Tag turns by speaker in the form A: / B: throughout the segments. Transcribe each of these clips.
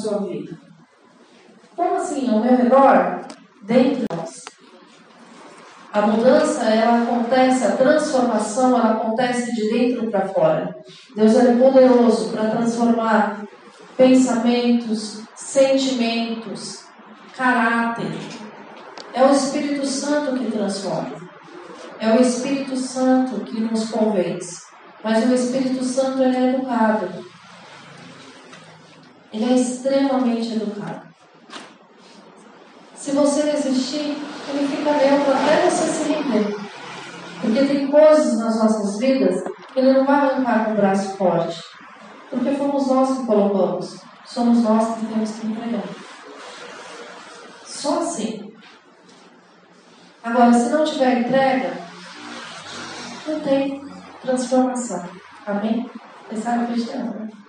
A: sua vida. Como assim? Ao meu redor? Dentro de nós. A mudança, ela acontece, a transformação, ela acontece de dentro para fora. Deus é poderoso para transformar pensamentos, sentimentos, caráter. É o Espírito Santo que transforma. É o Espírito Santo que nos convence. Mas o Espírito Santo é educado. Ele é extremamente educado. Se você resistir, ele fica neutro até você se render. Porque tem coisas nas nossas vidas que ele não vai arrancar com o braço forte. Porque fomos nós que colocamos. Somos nós que temos que entregar. Só assim. Agora, se não tiver entrega, não tem transformação. Amém? Sabem cristiano, né?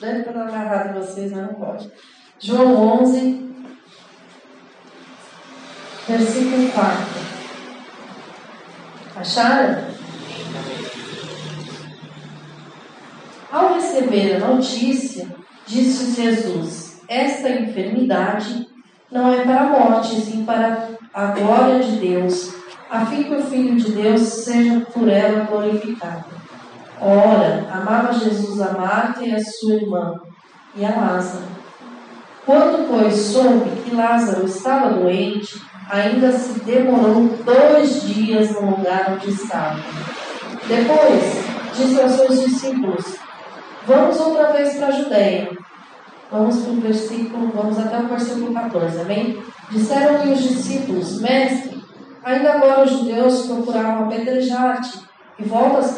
A: Deve para dar errado em vocês, mas não pode. João 11, versículo 4. Acharam? Ao receber a notícia, disse Jesus: Esta enfermidade não é para a morte, sim para a glória de Deus, a fim que o Filho de Deus seja por ela glorificado. Ora, amava Jesus a Marta e a sua irmã, e a Lázaro. Quando, pois, soube que Lázaro estava doente, ainda se demorou dois dias no lugar onde estava. Depois, disse aos seus discípulos: Vamos outra vez para a Judéia. Vamos para o versículo, vamos até o versículo 14, amém? Disseram-lhe os discípulos, mestre, ainda agora os judeus procuravam apedrejar-te, e voltas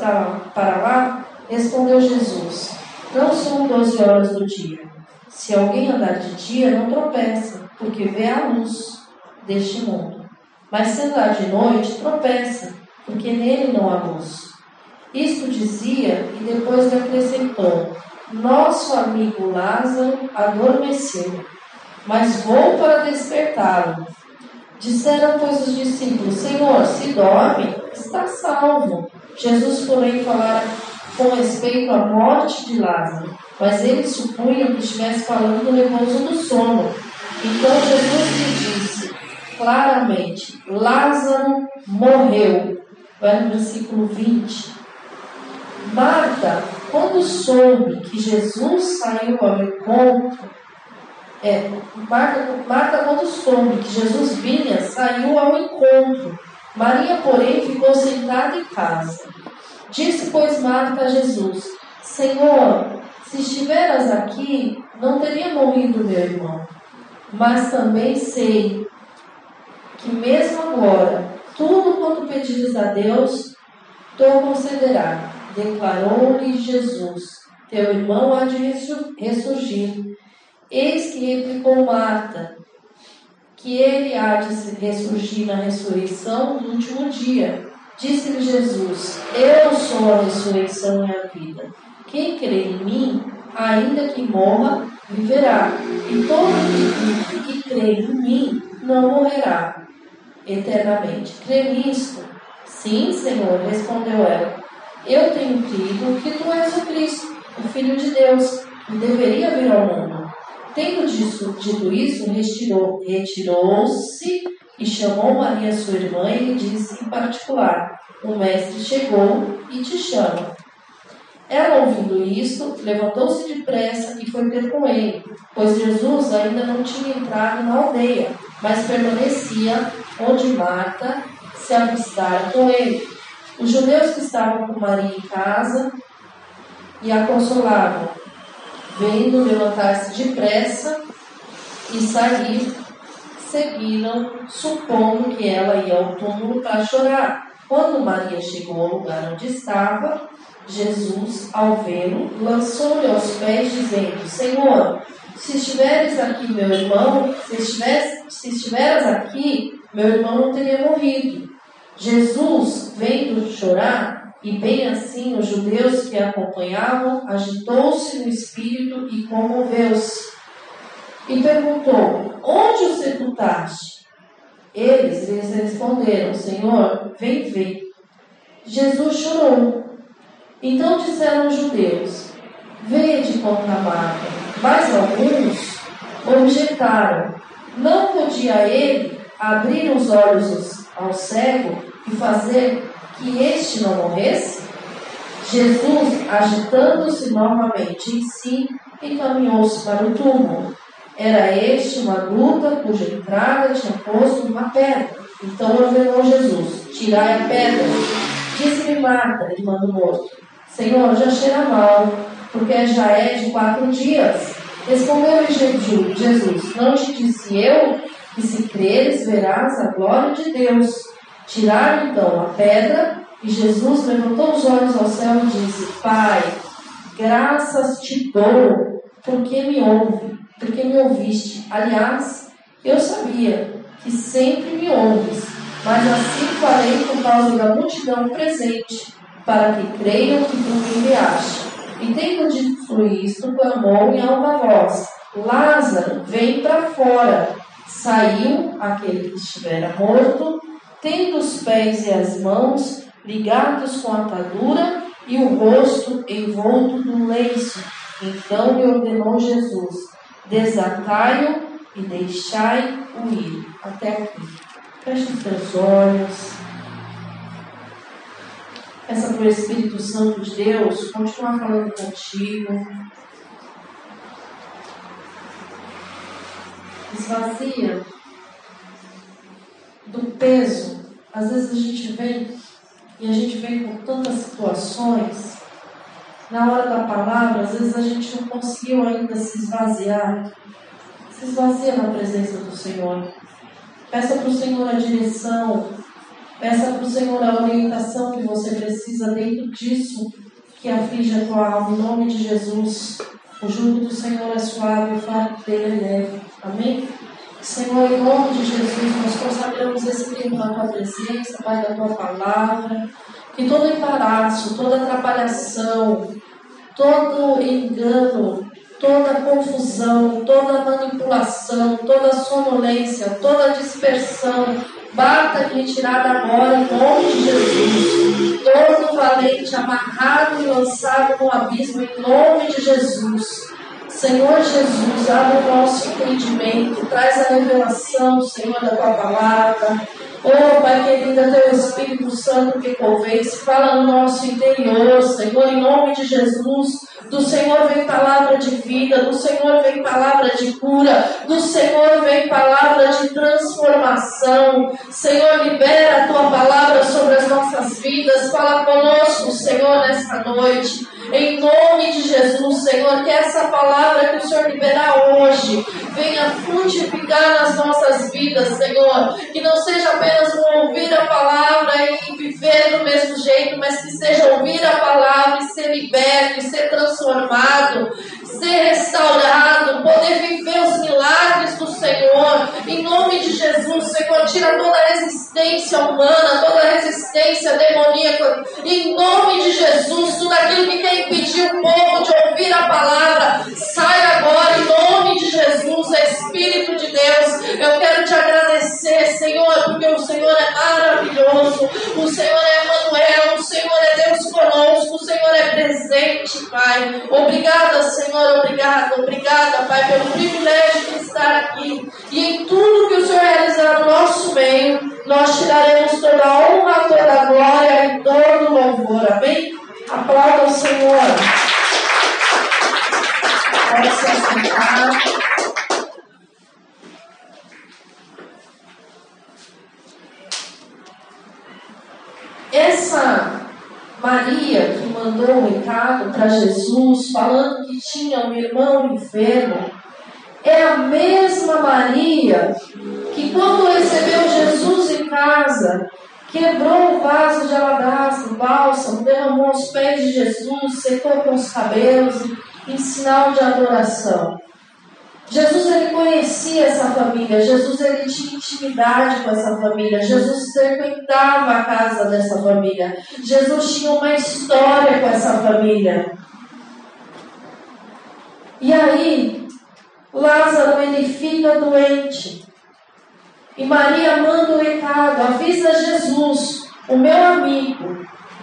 A: para, lá? Respondeu Jesus, não são doze horas do dia. Se alguém andar de dia, não tropeça, porque vê a luz deste mundo. Mas se andar de noite, tropeça, porque nele não há luz. Isto dizia e depois lhe acrescentou: nosso amigo Lázaro adormeceu, mas vou para despertá-lo. Disseram, pois, os discípulos: Senhor, se dorme, está salvo. Jesus, porém, falara com respeito à morte de Lázaro, mas eles supunham que estivesse falando do repouso do sono. Então Jesus lhe disse claramente: Lázaro morreu. Vai no versículo 20. Marta quando soube que Jesus saiu ao encontro, é, Marta, Marta, quando soube que Jesus vinha, saiu ao encontro. Maria, porém, ficou sentada em casa. Disse, pois, Marta a Jesus: Senhor, se estiveras aqui, não teria morrido meu irmão. Mas também sei que, mesmo agora, tudo quanto pedires a Deus, tu concederá declarou-lhe Jesus: Teu irmão há de ressurgir. Eis que replicou Marta, que ele há de ressurgir na ressurreição do último dia. Disse-lhe Jesus: Eu sou a ressurreição e a vida. Quem crê em mim, ainda que morra, viverá. E todo que, que crê em mim não morrerá eternamente. Crê nisto? Sim, Senhor, respondeu ela. Eu tenho crido que tu és o Cristo, o Filho de Deus, e deveria vir ao mundo. Tendo dito isso, retirou-se retirou e chamou Maria, sua irmã, e lhe disse em particular: O mestre chegou e te chama. Ela, ouvindo isto, levantou-se depressa e foi ter com ele, pois Jesus ainda não tinha entrado na aldeia, mas permanecia onde Marta se avistara com ele. Os judeus que estavam com Maria em casa e a consolavam, vendo levantar-se depressa e sair, seguiram, supondo que ela ia ao túmulo para chorar. Quando Maria chegou ao lugar onde estava, Jesus, ao vê-lo, lançou-lhe aos pés, dizendo: Senhor, se estiveres aqui, meu irmão, se, estiveres, se estiveras aqui, meu irmão não teria morrido. Jesus, vendo chorar, e bem assim os judeus que a acompanhavam, agitou-se no espírito e comoveu-se. E perguntou: Onde o sepultaste? Eles lhes responderam: Senhor, vem ver. Jesus chorou. Então disseram os judeus: veio de contrabando. Mas alguns objetaram: não podia ele abrir os olhos ao cego e fazer que este não morresse? Jesus, agitando-se novamente em si, encaminhou-se para o túmulo. Era este uma gruta cuja entrada tinha posto uma pedra. Então ordenou Jesus: Tirai a pedra. Disse-lhe Marta, irmã do morto: Senhor, já cheira mal, porque já é de quatro dias. Respondeu-lhe Jesus: Não te disse eu que se creres verás a glória de Deus? Tiraram então a pedra e Jesus levantou os olhos ao céu e disse: Pai, graças te dou, porque me ouve, porque me ouviste. Aliás, eu sabia que sempre me ouves, mas assim falei por causa da multidão presente, para que creiam que tu me enviaste. E tendo dito isto, clamou em alta voz: Lázaro, vem para fora. Saiu aquele que estivera morto, tendo os pés e as mãos ligados com atadura e o rosto envolto num lenço. Então lhe ordenou Jesus: Desatai-o e deixai-o ir. Até aqui. Feche os teus olhos. Peça para o Espírito Santo de Deus continuar falando contigo. Esvazia do peso. Às vezes a gente vem e a gente vem com tantas situações. Na hora da palavra, às vezes a gente não conseguiu ainda se esvaziar. Se esvazia na presença do Senhor. Peça para o Senhor a direção, Peça para o Senhor a orientação que você precisa dentro disso que aflige a tua alma. Em nome de Jesus. O jugo do Senhor é suave o fardo dele é leve. Amém? Senhor, em nome de Jesus, nós consagramos esse tempo na tua presença, Pai, da tua palavra. Que todo embaraço, toda atrapalhação, todo engano, toda confusão, toda manipulação, toda sonolência, toda dispersão, Bata de retirada agora em nome de Jesus. Todo valente amarrado e lançado no abismo em nome de Jesus. Senhor Jesus, abre o nosso entendimento, traz a revelação, Senhor, da tua palavra. Oh, Pai querido, é teu Espírito Santo que convence, fala no nosso interior, Senhor, em nome de Jesus. Do Senhor vem palavra de vida, do Senhor vem palavra de cura, do Senhor vem palavra de transformação. Senhor, libera a tua palavra sobre as nossas vidas. Fala conosco, Senhor, nesta noite. Em nome de Jesus, Senhor, que essa palavra que o Senhor liberar hoje venha frutificar nas nossas vidas, Senhor. Que não seja apenas um ouvir a palavra e viver do mesmo jeito, mas que seja ouvir a palavra e ser liberto, e ser transformado, transformado ser restaurado, poder viver os milagres do Senhor. Em nome de Jesus, Senhor, tira toda a resistência humana, toda a resistência demoníaca. Em nome de Jesus, tudo aquilo que quer impedir o povo de ouvir a palavra, sai agora em nome de Jesus, Espírito de Deus. Eu quero te agradecer, Senhor, porque o Senhor é maravilhoso, o Senhor é Emmanuel, o Senhor é Deus conosco, o Senhor é presente, Pai. Obrigada, Senhor, obrigada, obrigada, Pai, pelo privilégio de estar aqui. E em tudo que o Senhor realizar no nosso meio, nós tiraremos toda a honra, toda a glória e todo o louvor. Amém? Aplauda o Senhor. Pode se assentar. Essa Maria que mandou um recado para Jesus falando que tinha um irmão enfermo é a mesma Maria que quando recebeu Jesus em casa quebrou o vaso de alabastro, bálsamo, derramou os pés de Jesus, secou com os cabelos em sinal de adoração. Jesus ele conhecia essa família, Jesus ele tinha intimidade com essa família, Jesus frequentava a casa dessa família, Jesus tinha uma história com essa família. E aí, Lázaro ele fica doente. E Maria manda o um recado, avisa Jesus, o meu amigo,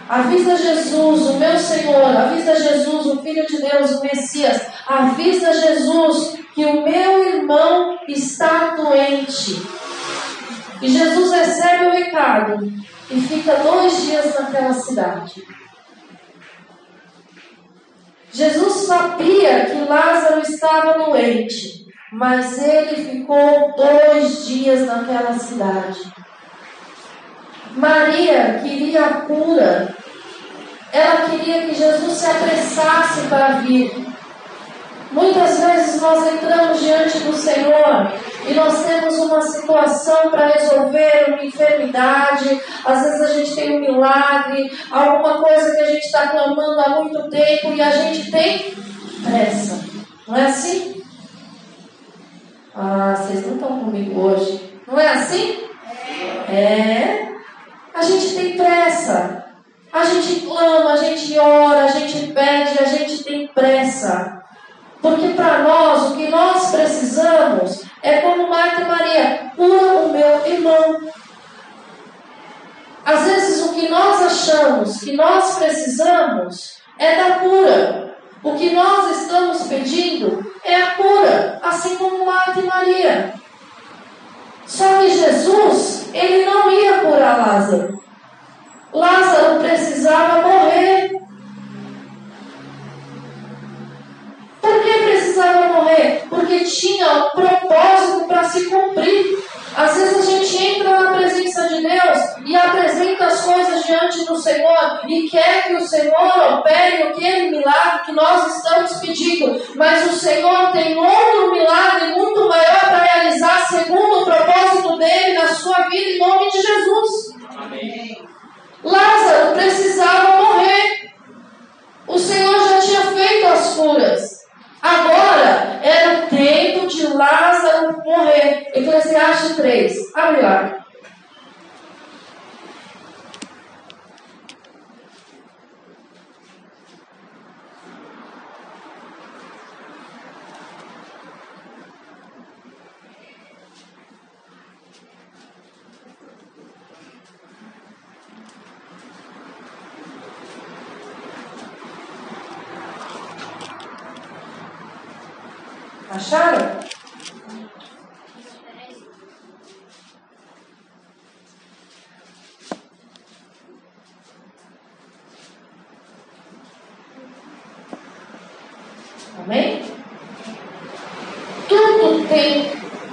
A: Avisa Jesus, o meu Senhor, avisa Jesus, o Filho de Deus, o Messias, avisa Jesus que o meu irmão está doente. E Jesus recebe o recado e fica dois dias naquela cidade. Jesus sabia que Lázaro estava doente, mas ele ficou dois dias naquela cidade. Maria queria a cura, ela queria que Jesus se apressasse para vir. Muitas vezes nós entramos diante do Senhor e nós temos uma situação para resolver, uma enfermidade, às vezes a gente tem um milagre, alguma coisa que a gente está clamando há muito tempo e a gente tem pressa. Não é assim? Ah, vocês não estão comigo hoje. Não é assim? É. A gente tem pressa. A gente clama, a gente ora, a gente pede, a gente tem pressa. Porque para nós, o que nós precisamos é como Marta e Maria: cura o meu irmão. Às vezes, o que nós achamos que nós precisamos é da cura. O que nós estamos pedindo é a cura, assim como Marta e Maria. Só que Jesus, ele não ia curar Lázaro. Lázaro precisava morrer. Por que precisava morrer? Porque tinha um propósito para se cumprir. Às vezes a gente entra na presença de Deus e apresenta as coisas diante do Senhor e quer que o Senhor opere aquele milagre que nós estamos pedindo. Mas o Senhor tem outro milagre muito maior para realizar segundo o propósito dele na sua vida, em nome de Jesus. Amém. Lázaro precisava morrer. O Senhor já tinha feito as curas. Agora era o tempo de Lázaro morrer. Eclesiastes 3. Abre lá. Acharam? Amém? Tudo tem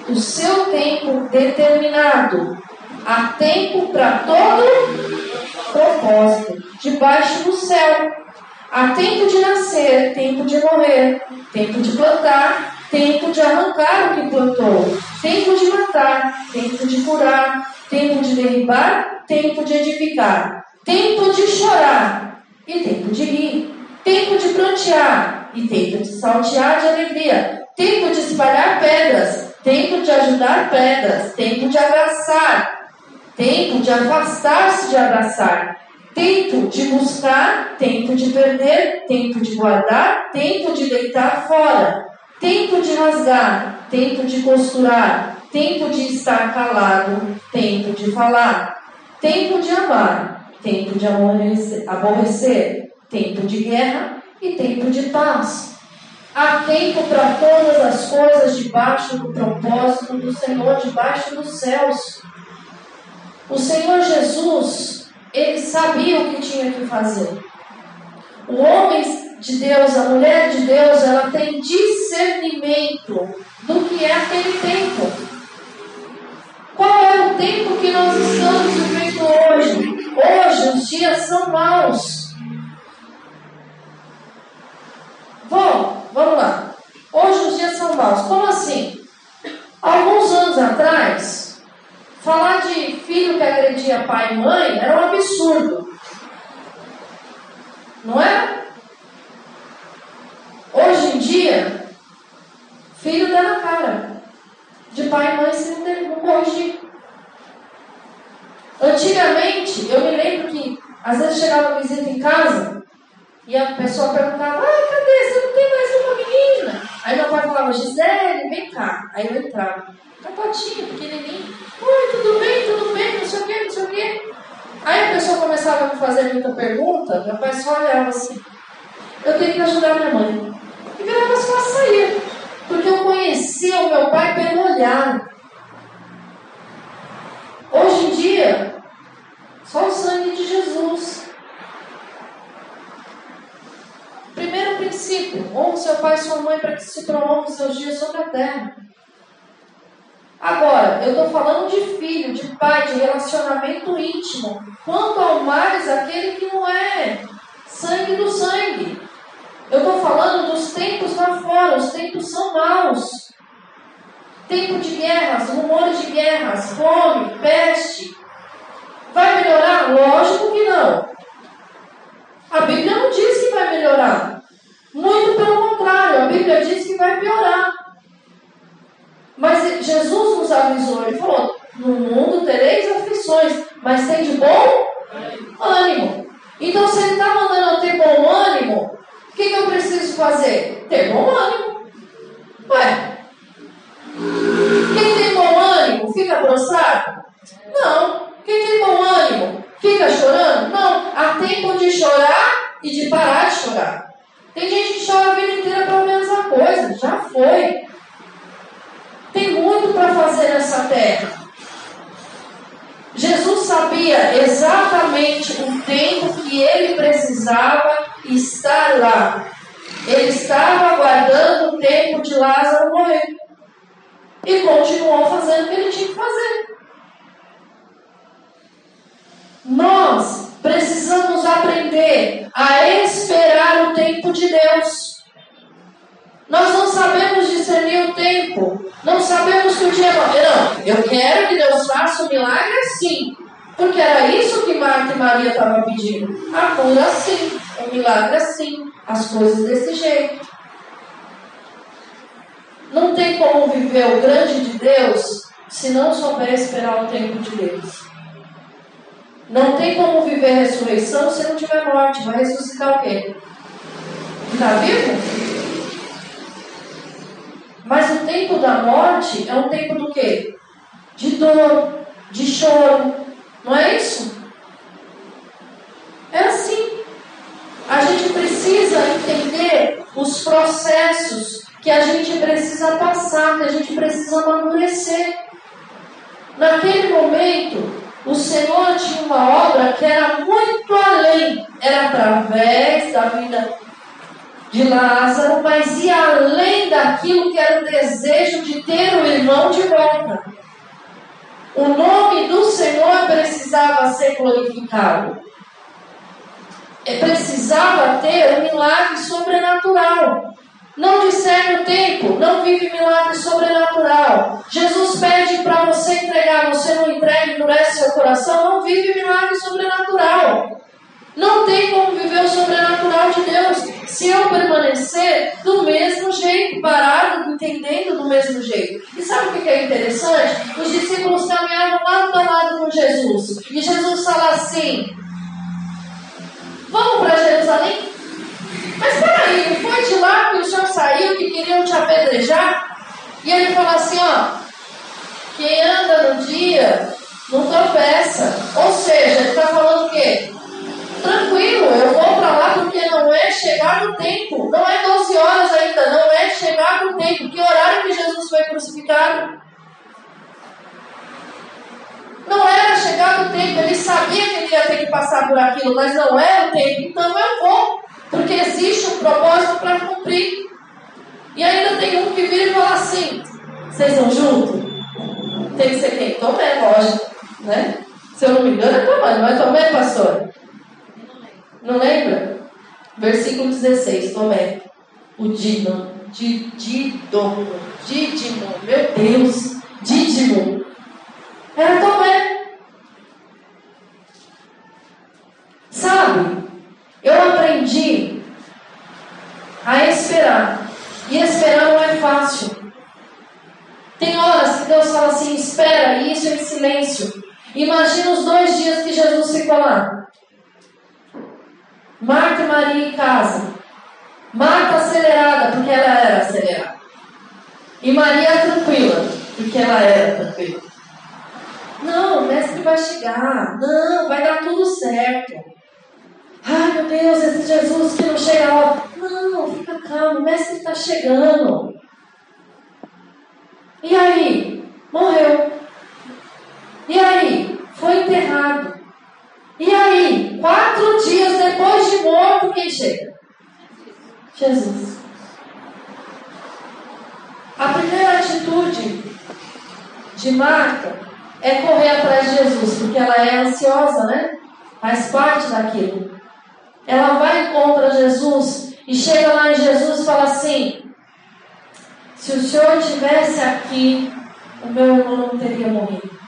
A: o seu tempo determinado. Há tempo para todo propósito, debaixo do céu. Há tempo de nascer, tempo de morrer, tempo de plantar, tempo de arrancar o que plantou, tempo de matar, tempo de curar, tempo de derribar, tempo de edificar, tempo de chorar e tempo de rir, tempo de prantear e tempo de saltear de alegria, tempo de espalhar pedras, tempo de ajudar pedras, tempo de abraçar, tempo de afastar-se de abraçar, tempo de buscar, tempo de perder, tempo de guardar, tempo de deitar fora, tempo de rasgar, tempo de costurar, tempo de estar calado, tempo de falar, tempo de amar, tempo de aborrecer, tempo de guerra e tempo de paz. Há tempo para todas as coisas debaixo do propósito do Senhor, debaixo dos céus. O Senhor Jesus, ele sabia o que tinha que fazer. O homem de Deus, a mulher de Deus, ela tem discernimento do que é aquele tempo. Qual é o tempo que nós estamos vivendo hoje? Hoje os dias são maus. Bom, vamos lá. Hoje os dias são maus. Como assim? Alguns anos atrás, falar de filho que agredia pai e mãe era um absurdo. Não é? Hoje em dia, filho dá na cara. De pai e mãe se não corrigir. Antigamente, eu me lembro que às vezes chegava visita em casa e a pessoa perguntava: Ah, cadê? Você não tem mais uma menina? Aí meu pai falava: Gisele, vem cá. Aí eu entrava, capotinho, pequenininho: Oi, tudo bem, tudo bem, não sei o quê, não sei o quê. Aí a pessoa começava a me fazer muita pergunta, meu pai só olhava assim. Eu tenho que ajudar minha mãe. E virava as costas saía. Porque eu conhecia o meu pai pelo olhar. Hoje em dia, só o sangue de Jesus. Primeiro princípio: honre seu pai e sua mãe para que se prolongue os seus dias sobre a terra. Agora, eu estou falando de filho, de pai, de relacionamento íntimo. Quanto ao mais aquele que não é sangue do sangue. Eu estou falando dos tempos lá fora, os tempos são maus. Tempo de guerras, rumores de guerras, fome, peste. Vai melhorar? Lógico que não. A Bíblia não diz que vai melhorar. Muito pelo contrário, a Bíblia diz que vai piorar. Mas Jesus nos avisou, ele falou: no mundo tereis aflições, mas tem de bom ânimo. Então, se ele está mandando eu ter bom ânimo, o que, que eu preciso fazer? Ter bom ânimo. Ué, quem tem bom ânimo fica prostrado? Não. Quem tem bom ânimo fica chorando? Não. Há tempo de chorar e de parar de chorar. Tem gente que chora a vida inteira pela mesma coisa. Já foi. Tem muito para fazer nessa terra. Jesus sabia exatamente o tempo que ele precisava estar lá. Ele estava aguardando o tempo de Lázaro morrer. E continuou fazendo o que ele tinha que fazer. Nós precisamos aprender a esperar o tempo de Deus. Nós não sabemos discernir o tempo. Não sabemos que o dia vai. Não, eu quero que Deus faça o um milagre assim. Porque era isso que Marta e Maria estavam pedindo. A cura assim, o milagre assim, as coisas desse jeito. Não tem como viver o grande de Deus se não souber esperar o tempo de Deus. Não tem como viver a ressurreição se não tiver morte. Vai ressuscitar o quê? Está vivo? Mas o tempo da morte é um tempo do quê? De dor, de choro. Não é isso? É assim. A gente precisa entender os processos que a gente precisa passar, que a gente precisa amadurecer. Naquele momento, o Senhor tinha uma obra que era muito além, era através da vida de Lázaro, mas ia além daquilo que era o desejo de ter o irmão de volta. O nome do Senhor precisava ser glorificado. Precisava ter um milagre sobrenatural. Não discerne o tempo, não vive milagre sobrenatural. Jesus pede para você entregar, você não entrega, endurece seu coração, não vive milagre sobrenatural. Não tem como viver o sobrenatural de Deus se eu permanecer do mesmo jeito, parado, entendendo do mesmo jeito. E sabe o que é interessante? Os discípulos caminhavam lado a lado com Jesus. E Jesus fala assim: Vamos para Jerusalém? Mas peraí, foi de lá que o senhor saiu que queriam te apedrejar? E ele fala assim: ó, quem anda no dia não tropeça. Ou seja, ele está falando o quê? Tranquilo, eu vou para lá porque não é chegar no tempo. Não é 12 horas ainda, não é chegar no tempo. Que horário que Jesus foi crucificado? Não era chegar no tempo, ele sabia que ele ia ter que passar por aquilo, mas não era o tempo, então eu vou. Porque existe um propósito para cumprir. E ainda tem um que vira e fala assim: vocês vão junto? Tem que ser quem? Tomé, lógico. Né? Se eu não me engano, é Tomé, não é Tomé, pastor? Não lembra? Versículo 16, Tomé. O Dino, Didido, Didimo, meu Deus, Didimo. Era Tomé. Sabe? Eu aprendi a esperar. E esperar não é fácil. Tem horas que Deus fala assim: espera, e isso é em silêncio. Imagina os dois dias que Jesus ficou lá. Marta e Maria em casa. Marta acelerada, porque ela era acelerada. E Maria tranquila, porque ela era tranquila. Não, o mestre vai chegar. Não, vai dar tudo certo. Ai, meu Deus, esse Jesus que não chega lá. Não, fica calmo, o mestre está chegando. E aí? Morreu. E aí? Foi enterrado. E aí? Quatro dias depois de morto, quem chega? Jesus. A primeira atitude de Marta é correr atrás de Jesus, porque ela é ansiosa, né? Faz parte daquilo. Ela vai contra Jesus e chega lá em Jesus e fala assim: se o Senhor estivesse aqui, o meu irmão não teria morrido.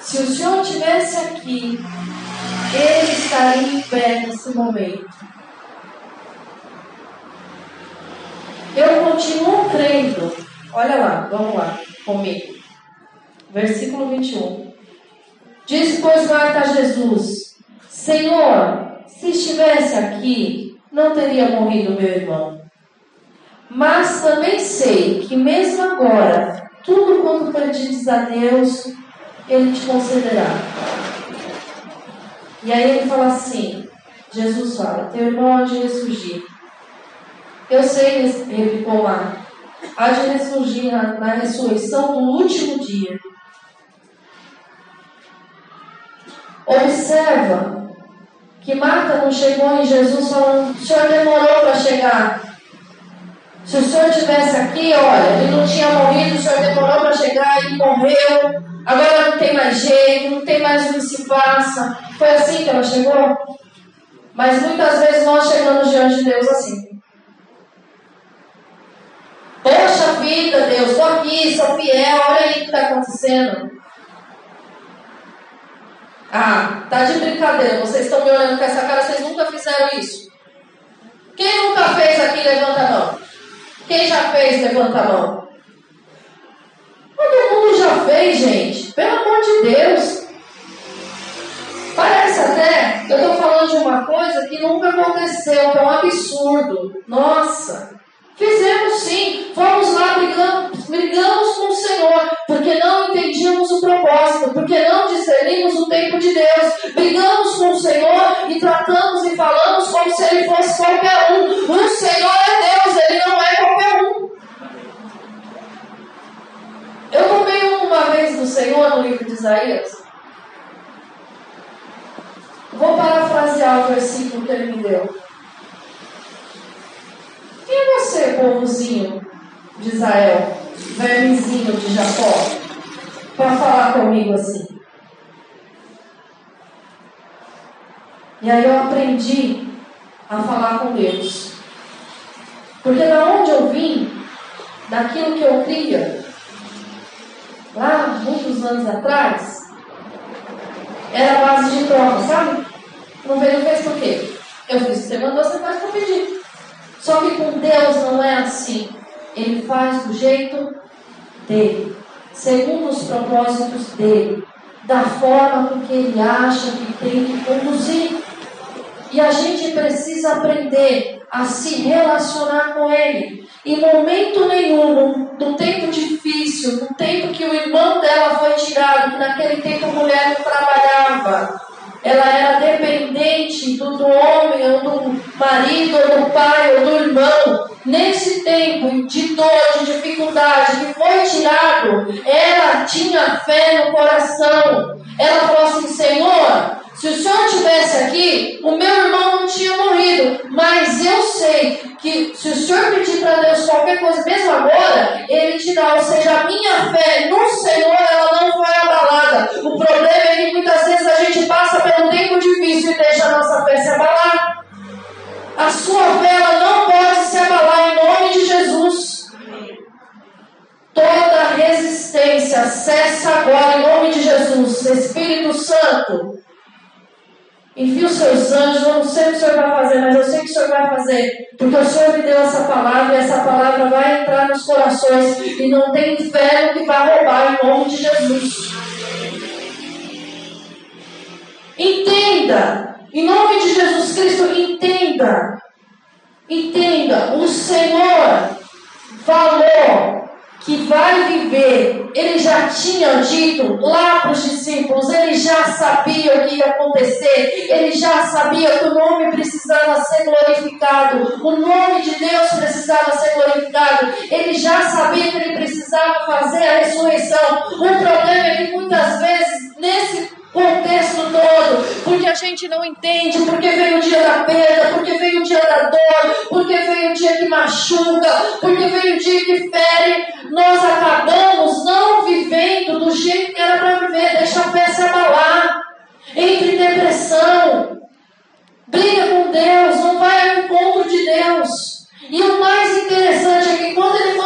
A: Se o Senhor estivesse aqui, ele estaria em pé nesse momento. Eu continuo crendo. Olha lá, vamos lá comigo. Versículo 21. Diz, pois, Marta a Jesus: Senhor, se estivesse aqui, não teria morrido meu irmão. Mas também sei que, mesmo agora, tudo quanto pedires a Deus, Ele te concederá. E aí ele fala assim: Jesus fala, teu irmão há de ressurgir. Eu sei, replicou Marta, há de ressurgir na, na ressurreição do último dia. Observa que Marta não chegou em Jesus falando: o senhor demorou para chegar. Se o senhor estivesse aqui, olha, ele não tinha morrido, o senhor demorou para chegar e morreu. Agora não tem mais jeito, não tem mais o que se faça. Foi assim que ela chegou? Mas muitas vezes nós chegamos diante de Deus assim. Poxa vida, Deus, estou aqui, sou fiel, olha aí o que está acontecendo. Ah, tá de brincadeira, vocês estão me olhando com essa cara, vocês nunca fizeram isso. Quem nunca fez aqui, levanta a mão. Quem já fez, levanta a mão. Todo mundo já fez, gente. Pelo amor de Deus. Parece até, eu estou falando de uma coisa que nunca aconteceu, que é um absurdo. Nossa. Fizemos sim, fomos lá, brigamos, brigamos com o Senhor, porque não entendíamos o propósito, porque não discernimos o tempo de Deus. Brigamos com o Senhor e tratamos e falamos como se Ele fosse qualquer um. O Senhor é Deus, Ele não é qualquer um. Eu tomei uma vez do Senhor no livro de Isaías. Vou parafrasear o versículo que ele me deu. É você, povozinho de Israel, vermezinho de Jacó, para falar comigo assim? E aí eu aprendi a falar com Deus. Porque da onde eu vim, daquilo que eu cria, lá muitos anos atrás, era a base de prova, sabe? Não veio, fez por quê? Eu fiz, você mandou, você faz para pedir. Só que com Deus não é assim. Ele faz do jeito dele, segundo os propósitos dele, da forma com que ele acha que tem que conduzir. E a gente precisa aprender a se relacionar com ele. Em momento nenhum, no tempo difícil, no tempo que o irmão dela foi tirado, que naquele tempo a mulher não trabalhava, ela era dependente do, do homem, ou do marido, ou do pai, ou do irmão. Nesse tempo de dor, de dificuldade, que foi tirado, ela tinha fé no coração. Ela falou assim: Senhor, se o Senhor estivesse aqui, o meu irmão não tinha morrido. Mas eu sei que se o Senhor pedir para Deus qualquer coisa, mesmo agora, Ele te dá. Ou seja, a minha fé no Senhor, ela não foi abalada. O problema é que muitas vezes a gente passa pelo tempo difícil e deixa a nossa fé se abalar. A sua fé ela não pode se abalar em nome de Jesus. Toda resistência cessa agora em nome de Jesus. Espírito Santo, Envia os seus anjos, eu não sei o que o Senhor vai fazer, mas eu sei o que o Senhor vai fazer, porque o Senhor me deu essa palavra e essa palavra vai entrar nos corações e não tem inferno que vai roubar em nome de Jesus. Entenda, em nome de Jesus Cristo, entenda, entenda, o Senhor falou que vai viver, ele já tinha dito lá para os discípulos, ele já sabia o que ia acontecer, ele já sabia que o nome precisava ser glorificado, o nome de Deus precisava ser glorificado, ele já sabia que ele precisava fazer a ressurreição. O problema é que muitas vezes, nesse contexto todo, porque a gente não entende, porque veio o dia da perda, porque veio o dia da dor, porque veio o dia que machuca, porque veio o dia que fere, nós acabamos não vivendo do jeito que era para viver, deixa a se abalar, entre depressão, briga com Deus, não vai ao encontro de Deus. E o mais interessante é que quando ele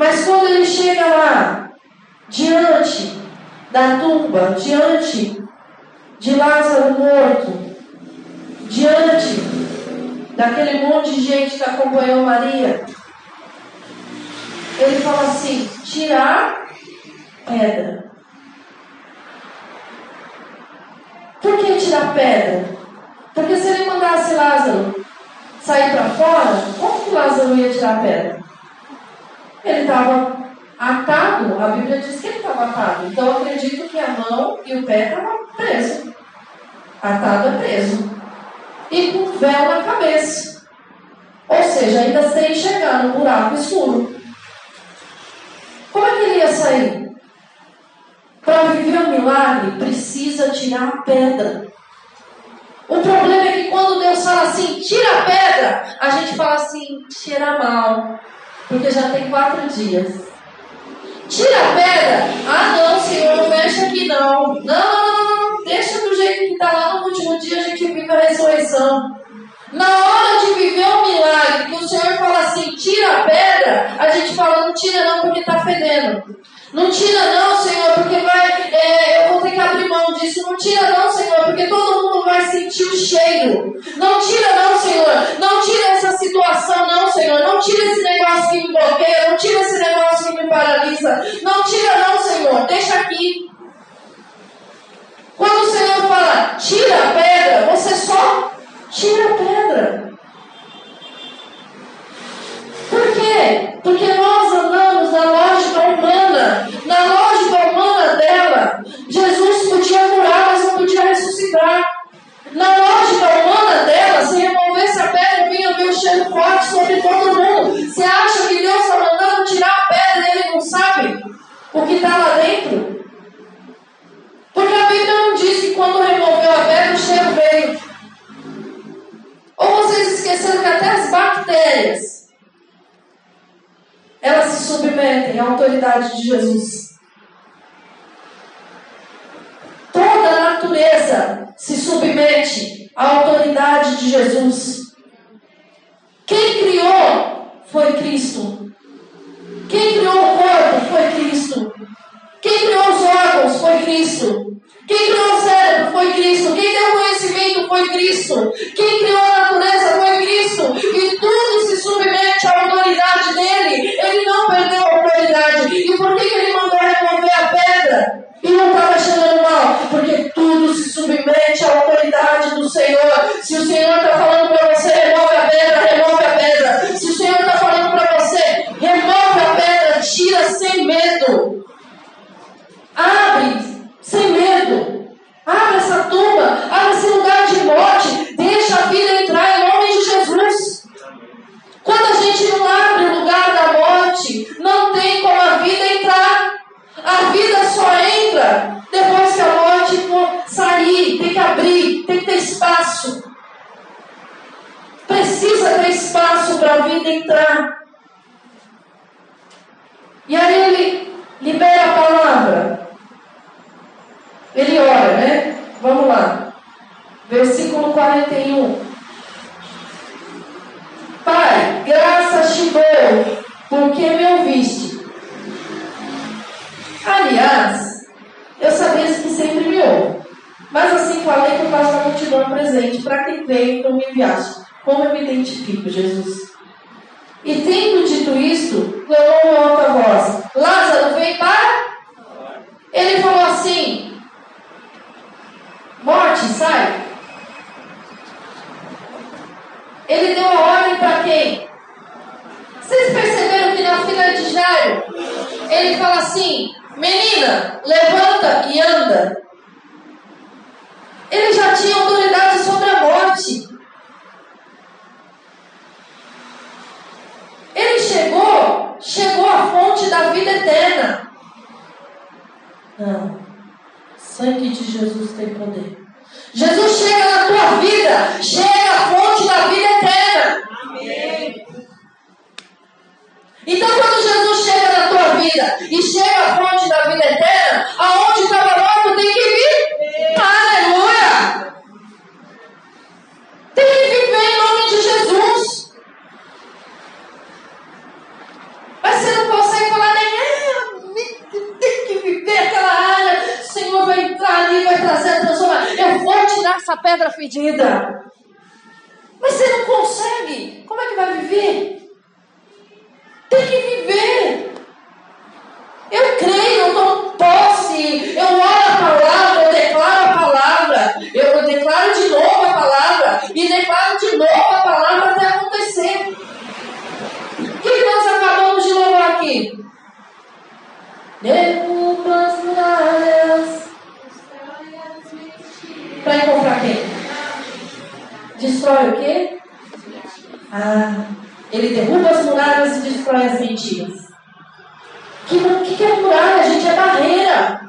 A: Mas quando ele chega lá, diante da tumba, diante de Lázaro morto, diante daquele monte de gente que acompanhou Maria, ele fala assim: tirar pedra. Por que tirar pedra? Porque se ele mandasse Lázaro sair para fora, como que Lázaro ia tirar pedra? Ele estava atado, a Bíblia diz que ele estava atado. Então acredito que a mão e o pé estavam presos. Atado é preso. E com véu na cabeça. Ou seja, ainda sem chegar no buraco escuro. Como é que ele ia sair? Para viver um milagre, precisa tirar a pedra. O problema é que quando Deus fala assim, tira a pedra, a gente fala assim, cheira mal, porque já tem quatro dias. Tira a pedra. Ah, não, Senhor, não mexe aqui não. Não, não, não, não. Deixa do jeito que está lá no último dia, a gente vive a ressurreição. Na hora de viver um milagre, que o Senhor fala assim, tira a pedra, a gente fala, não tira não, porque está fedendo. Não tira não, Senhor, porque vai, é, eu vou ter que abrir mão disso. Não tira não, Senhor, porque todo mundo vai sentir o cheiro. Não tira não, Senhor. Não tira essa situação não, Senhor. Não tira esse negócio que me bloqueia. Não tira esse negócio que me paralisa. Não tira não, Senhor. Deixa aqui. Quando o Senhor fala, tira a pedra, você só tira a pedra. Por quê? Porque nós andamos na lógica humana, na lógica humana dela. Jesus podia curar, mas não podia ressuscitar. Na lógica humana dela, se removesse a pedra, vinha ver o cheiro forte sobre todo mundo. Você acha que Deus está mandando tirar a pedra e ele não sabe o que está lá dentro? Porque a Bíblia não diz que quando removeu a pedra, o cheiro veio. Ou vocês esqueceram que até as bactérias elas se submetem à autoridade de Jesus. Toda a natureza se submete à autoridade de Jesus. Quem criou foi Cristo. Quem criou o corpo foi Cristo. Quem criou os órgãos foi Cristo. Quem criou o cérebro foi Cristo. Quem deu conhecimento foi Cristo. Quem criou a natureza foi Cristo. E tudo se submete. Ele não perdeu a autoridade. E por que, que ele mandou remover a pedra? E não estava cheirando mal? Porque tudo se submete à autoridade do Senhor. Se o Senhor está falando para você, remove a pedra, remove a pedra. Se o Senhor está falando para você, remove a pedra, tira sem medo. Abre sem medo. Abre essa tumba, abre esse lugar de morte. Deixa a vida entrar em nome de Jesus. Quando a gente não abre o morte, não tem como a vida entrar. A vida só entra depois que a morte for sair, tem que abrir, tem que ter espaço. Precisa ter espaço para a vida entrar. E aí ele libera a palavra. Ele ora, né? Vamos lá. Versículo 41. Pai, graças te dou, porque me ouviste. Aliás, eu sabia que sempre me ouve. Mas assim falei que eu faço a multidão presente para quem veio então me enviaste. Como eu me identifico, Jesus? E tendo dito isto, clamou em alta voz: Lázaro, vem para. Ele falou assim: Morte, sai. Ele deu a ordem para quem? Vocês ele fala assim: Menina, levanta e anda. Ele já tinha autoridade sobre a morte. Ele chegou, chegou à fonte da vida eterna. Não. Sangue de Jesus tem poder. Jesus chega na tua vida, chega à fonte da vida eterna. Amém. Então, quando Jesus chega na tua vida e chega à fonte da vida eterna, aonde estava morto tem que vir. Aleluia! Tem que viver em nome de Jesus. Mas você não consegue falar nem, é, tem que viver aquela área. O Senhor vai entrar ali, vai trazer a transformação. Eu vou tirar essa pedra fedida. Mas você não consegue. Como é que vai viver? Tem que viver. Eu creio, eu tomo posse, eu oro a palavra, eu declaro a palavra, eu, declaro de novo a palavra, e declaro de novo a palavra até acontecer. O que nós acabamos de louvar aqui? Derruba as muralhas. Para encontrar quem? Destrói o quê? Ah, ele derruba as muralhas e destrói as mentiras. O que, que, é muralha, gente? É barreira.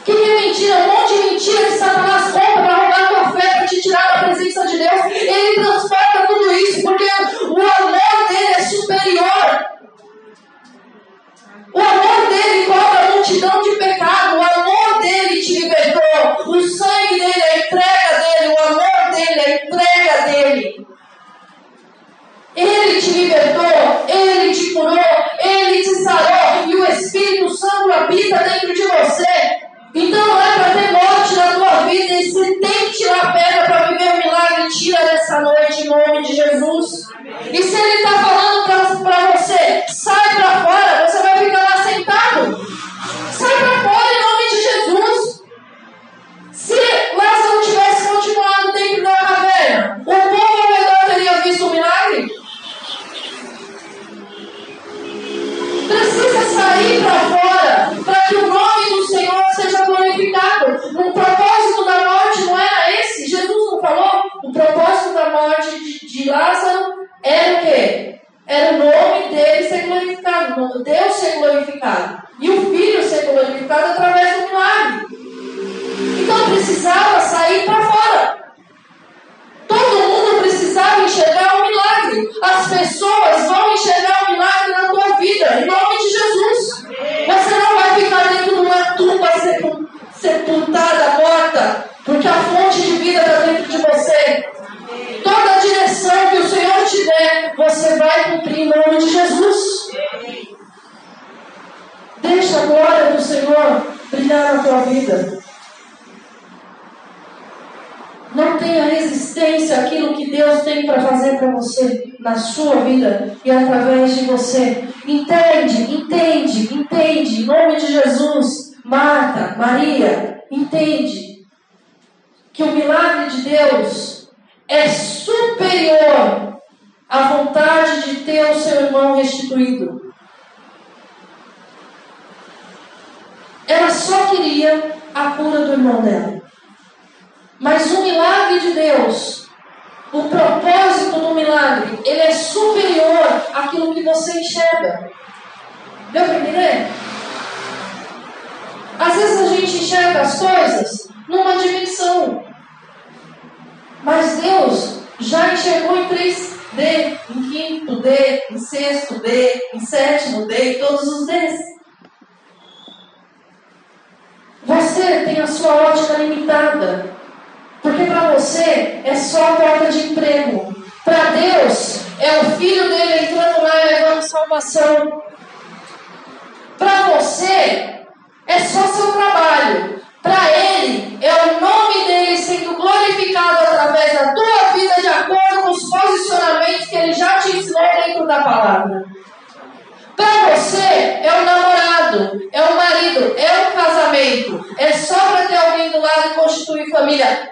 A: O que, que é mentira? Um monte de mentira que Satanás compra para roubar a tua fé, para te tirar da presença de Deus. Ele transporta tudo isso porque o amor dele é superior. O amor dele cobre a multidão de pecado. O amor dele te libertou. O sangue dele, a entrega dele, o amor dele, a entrega dele. Ele te libertou, Ele te curou, Ele te sarou e o Espírito Santo habita dentro de você. Então não é para ter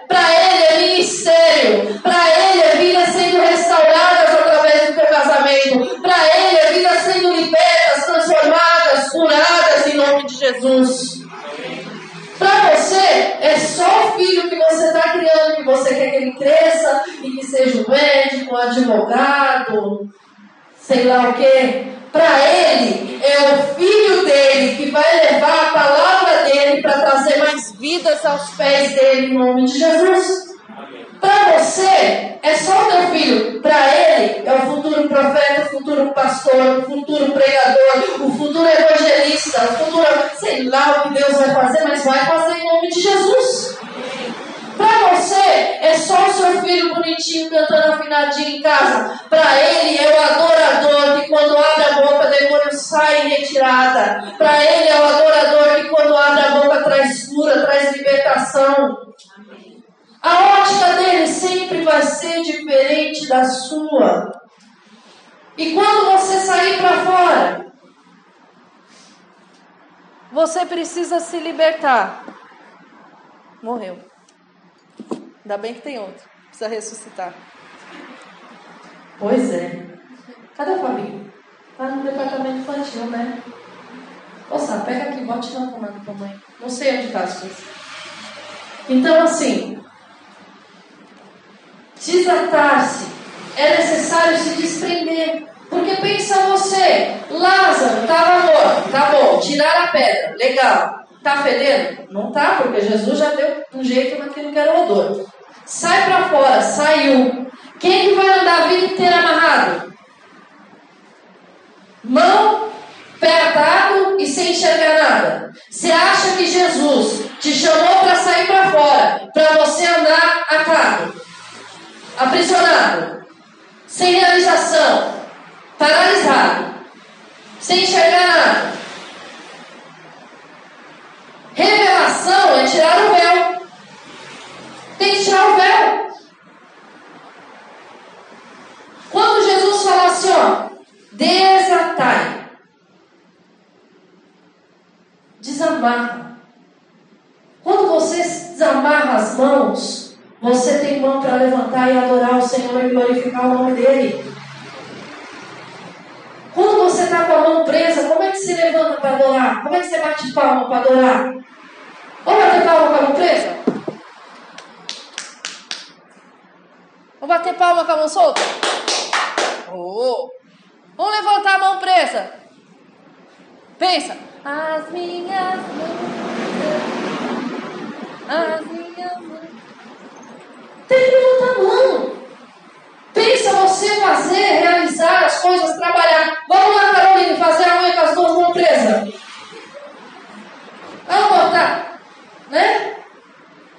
A: Para ele é ministério. Para ele é vida sendo restaurada através do teu casamento. Para ele é vida sendo libertas, transformadas, curadas em nome de Jesus. Para você é só o filho que você está criando, que você quer que ele cresça e que seja um médico, um advogado, sei lá o quê. Para ele, é o filho dele que vai levar a palavra dele para trazer mais vidas aos pés dele, em nome de Jesus. Para você, é só o teu filho. Para ele, é o futuro profeta, o futuro pastor, o futuro pregador, o futuro evangelista, o futuro, sei lá o que Deus vai fazer, mas vai fazer em nome de Jesus. Para você, é só o seu filho bonitinho cantando afinadinho em casa. Para ele, é o adorador que quando abre a boca, demônio sai em retirada. Para ele, é o adorador que quando abre a boca, traz cura, traz libertação. A ótica dele sempre vai ser diferente da sua. E quando você sair para fora, você precisa se libertar. Morreu. Ainda bem que tem outro. Precisa ressuscitar. Pois é. Cadê o Fabinho? Tá no departamento infantil, né? Moça, pega aqui, bote na tomada pra mãe. Não sei onde tá as coisas. Então, assim, desatar-se é necessário se desprender. Porque pensa você, Lázaro estava morto, tá bom, tiraram a pedra, legal. Tá fedendo? Não tá, porque Jesus já deu um jeito naquilo que era o odor. Sai para fora, saiu. Quem que vai andar a vida inteira amarrado? Mão, pé atado e sem enxergar nada. Você acha que Jesus te chamou para sair para fora, para você andar atado, aprisionado, sem realização, paralisado, sem enxergar nada? Revelação é tirar o véu. Tem que tirar o véu. Quando Jesus fala assim, ó, desatai, desamarra. Quando você desamarra as mãos, você tem mão para levantar e adorar o Senhor e glorificar o nome dEle. Quando você está com a mão presa, como é que se levanta para adorar? Como é que você bate palma para adorar? Vamos bater palma com a mão presa? Vamos bater palma com a mão solta? Oh. Vamos levantar a mão presa. Pensa. As minhas mãos. As minhas mãos. Tem que levantar a mão. Pensa você fazer, realizar as coisas, trabalhar. Vamos lá, Carolina, fazer a unha com as duas mãos presas. Vamos botar, né?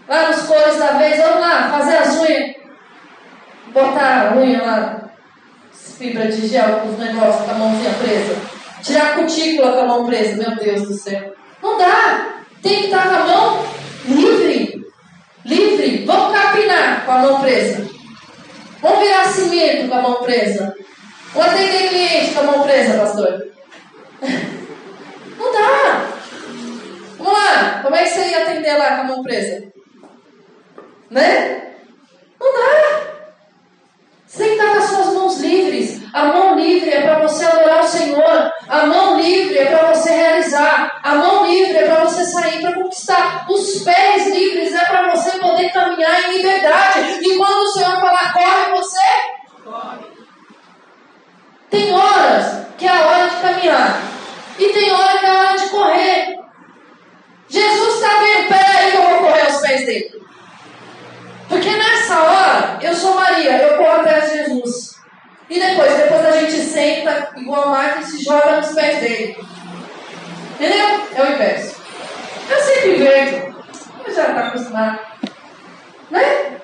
A: Lá nos cores da vez, vamos lá, fazer as unhas. Botar a unha lá, fibra de gel com os negócios com a mãozinha presa. Tirar a cutícula com a mão presa, meu Deus do céu. Não dá. Tem que estar com a mão livre. Livre. Vamos capinar com a mão presa. Vamos virar cimento com a mão presa. Vamos atender cliente com a mão presa, pastor. Não dá. Vamos lá. Como é que você ia atender lá com a mão presa? Né? Não dá. Você estar com as suas mãos livres. A mão livre é para você adorar o Senhor. A mão livre é para você realizar. A mão livre é para você sair para conquistar. Os pés livres é para você poder caminhar em liberdade. E quando o Senhor falar corre, você corre. Tem horas que é a hora de caminhar. E tem hora que é a hora de correr. Jesus está bem, peraí que eu vou correr aos pés dele. Porque nessa hora, eu sou Maria, eu corro atrás de Jesus. E depois, depois a gente senta igual Marta e se joga nos pés dele. Entendeu? É o inverso. Eu sempre vejo. Eu já está acostumado. Né?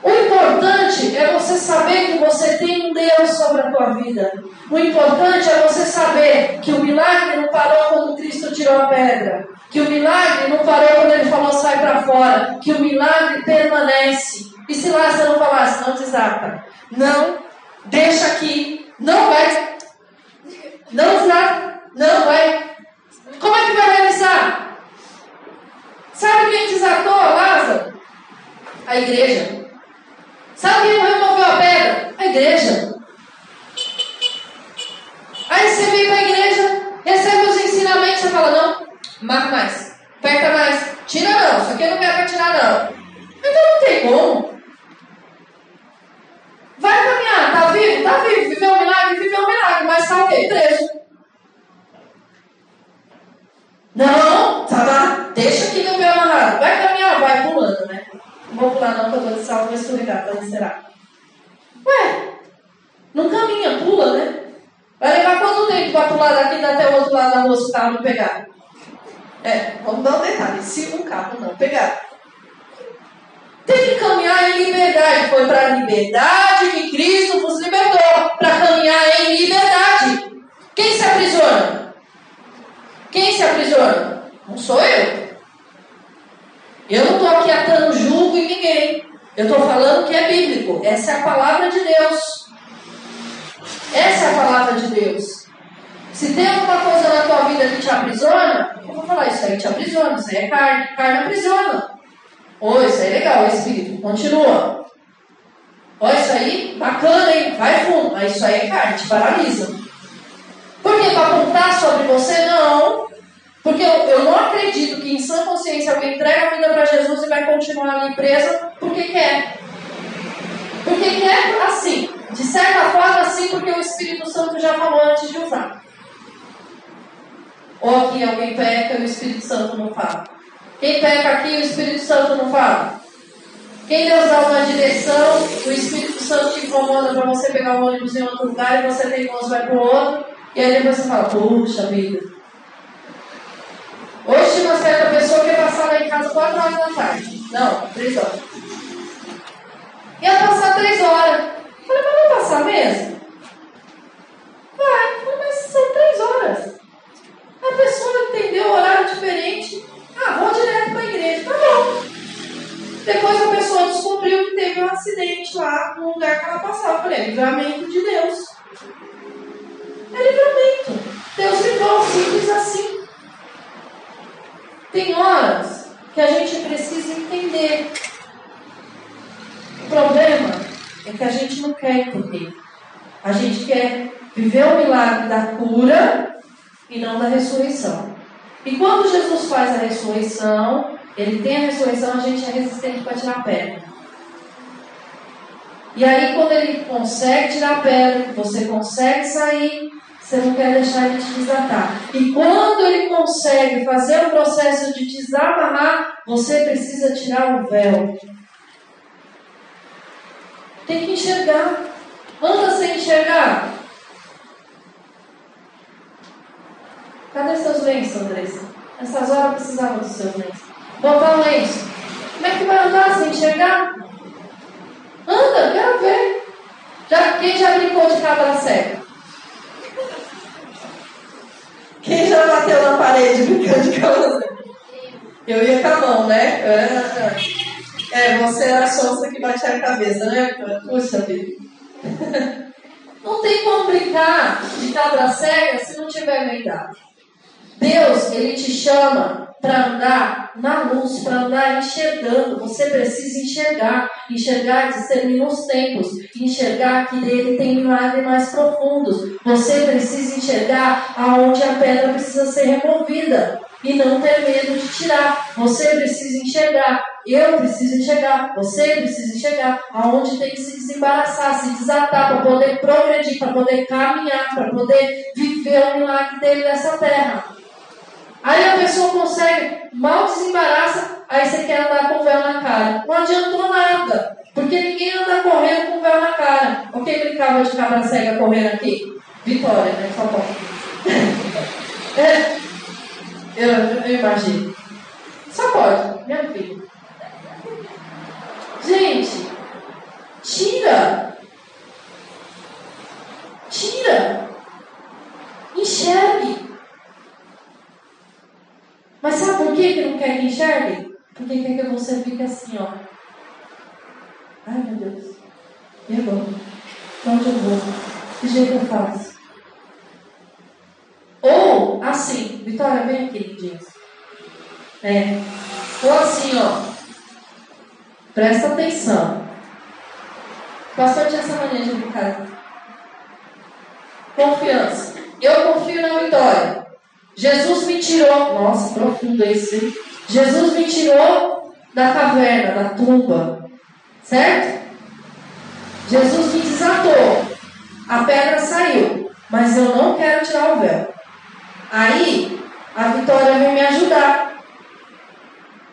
A: O importante é você saber que você tem um Deus sobre a tua vida. O importante é você saber que o milagre não parou quando Cristo tirou a pedra. Que o milagre não parou quando ele falou sai para fora. Que o milagre permanece. E se Lázaro não falasse, não desata. Não, deixa aqui. Não vai. Não desata. Não vai. Como é que vai realizar? Sabe quem desatou Lázaro? A igreja. Sabe quem removeu a pedra? A igreja. Aí você vem para a igreja, recebe os ensinamentos, você fala, não, marca mais, aperta mais, tira não, isso aqui eu não quero para tirar não. Então não tem como. Vai caminhar, tá vivo? Tá vivo, viveu um milagre, viveu um milagre, mas tá? Preso. Não, tá lá, deixa aqui no meu amarrado. Vai caminhar, vai pulando, né? Não vou pular não, que eu tô de escorregar, pra onde será? Ué, não caminha, pula, né? Vai levar quanto tempo para pular daqui até o outro lado da rua se o não pegar? É, vamos dar um detalhe, se o carro não pegar. Tem que caminhar em liberdade. Foi para a liberdade que Cristo vos libertou. Para caminhar em liberdade. Quem se aprisiona? Quem se aprisiona? Não sou eu. Eu não estou aqui atando julgo em ninguém. Eu estou falando que é bíblico. Essa é a palavra de Deus. Essa é a palavra de Deus. Se tem alguma coisa na tua vida que te aprisiona, eu vou falar, isso aí te aprisiona, isso aí é carne, carne aprisiona. Ô, isso aí é legal, espírito, continua. Ó, isso aí, bacana, hein? Vai fundo. Mas isso aí é carne, te paralisa. Por quê? Para apontar sobre você? Não. Porque eu, eu não acredito que em sã consciência alguém entrega a vida para Jesus e vai continuar ali presa porque quer. Porque quer assim. De certa forma, assim, porque o Espírito Santo já falou antes de usar. Ou aqui alguém peca e o Espírito Santo não fala. Quem peca aqui e o Espírito Santo não fala. Quem Deus dá uma direção, o Espírito Santo te incomoda para você pegar o ônibus em outro lugar e você tem voz vai para o outro. E aí depois você fala, puxa vida, Hoje uma certa pessoa quer passar lá em casa 4 horas da tarde. Não, 3 horas. Ia passar 3 horas. Falei, mas vai passar mesmo? Vai, mas são 3 horas. A pessoa entendeu o horário diferente. Ah, vou direto para a igreja. Tá bom. Depois a pessoa descobriu que teve um acidente lá no lugar que ela passava. falei, é livramento de Deus. É livramento. Deus livrou, simples assim. Tem horas que a gente precisa entender. O problema é que a gente não quer entender. A gente quer viver o milagre da cura e não da ressurreição. E quando Jesus faz a ressurreição, ele tem a ressurreição, a gente é resistente para tirar a pedra. E aí, quando ele consegue tirar a pedra, você consegue sair, você não quer deixar ele te desatar. E quando ele consegue fazer o processo de desamarrar, você precisa tirar o véu. Tem que enxergar. Anda sem enxergar. Cadê seus lenços, Andressa? Nessas horas eu precisava dos seus lenços. Botar o lenço. Como é que vai andar sem enxergar? Anda, quero ver. Já, quem já brincou de cabra cega? Quem já bateu na parede brincando de cama? Eu ia com a mão, né? É, você era a sonsa que batia a cabeça, né? Puxa vida. Não tem como brincar de cabra cega se não tiver meia Deus, Ele te chama para andar na luz, para andar enxergando. Você precisa enxergar, enxergar, discernir os tempos, enxergar que dele tem milagres mais profundos. Você precisa enxergar aonde a pedra precisa ser removida e não ter medo de tirar. Você precisa enxergar. Eu preciso enxergar. Você precisa enxergar aonde tem que se desembaraçar, se desatar para poder progredir, para poder caminhar, para poder viver o milagre dele nessa terra. Aí a pessoa consegue, mal desembaraça, aí você quer andar com véu na cara. Não adiantou nada, porque ninguém anda correndo com véu na cara. O que brincava de cabra cega correndo aqui? Vitória, né? Só pode. é. Eu, eu imagino. Só pode, minha filha. Gente, tira. Tira. Enxergue. Mas sabe por que, que não quer que enxergue? Porque quer que você fique assim, ó. Ai meu Deus. E agora? Onde eu vou? Que jeito eu faço? Ou assim, Vitória, vem aqui, lindinha. É. Ou assim, ó. Presta atenção. Pastor tinha essa mania de brincar. Confiança. Eu confio na vitória. Jesus me tirou, nossa, profundo hein? Jesus me tirou da caverna, da tumba, certo? Jesus me desatou, a pedra saiu, mas eu não quero tirar o véu. Aí, a Vitória vem me ajudar,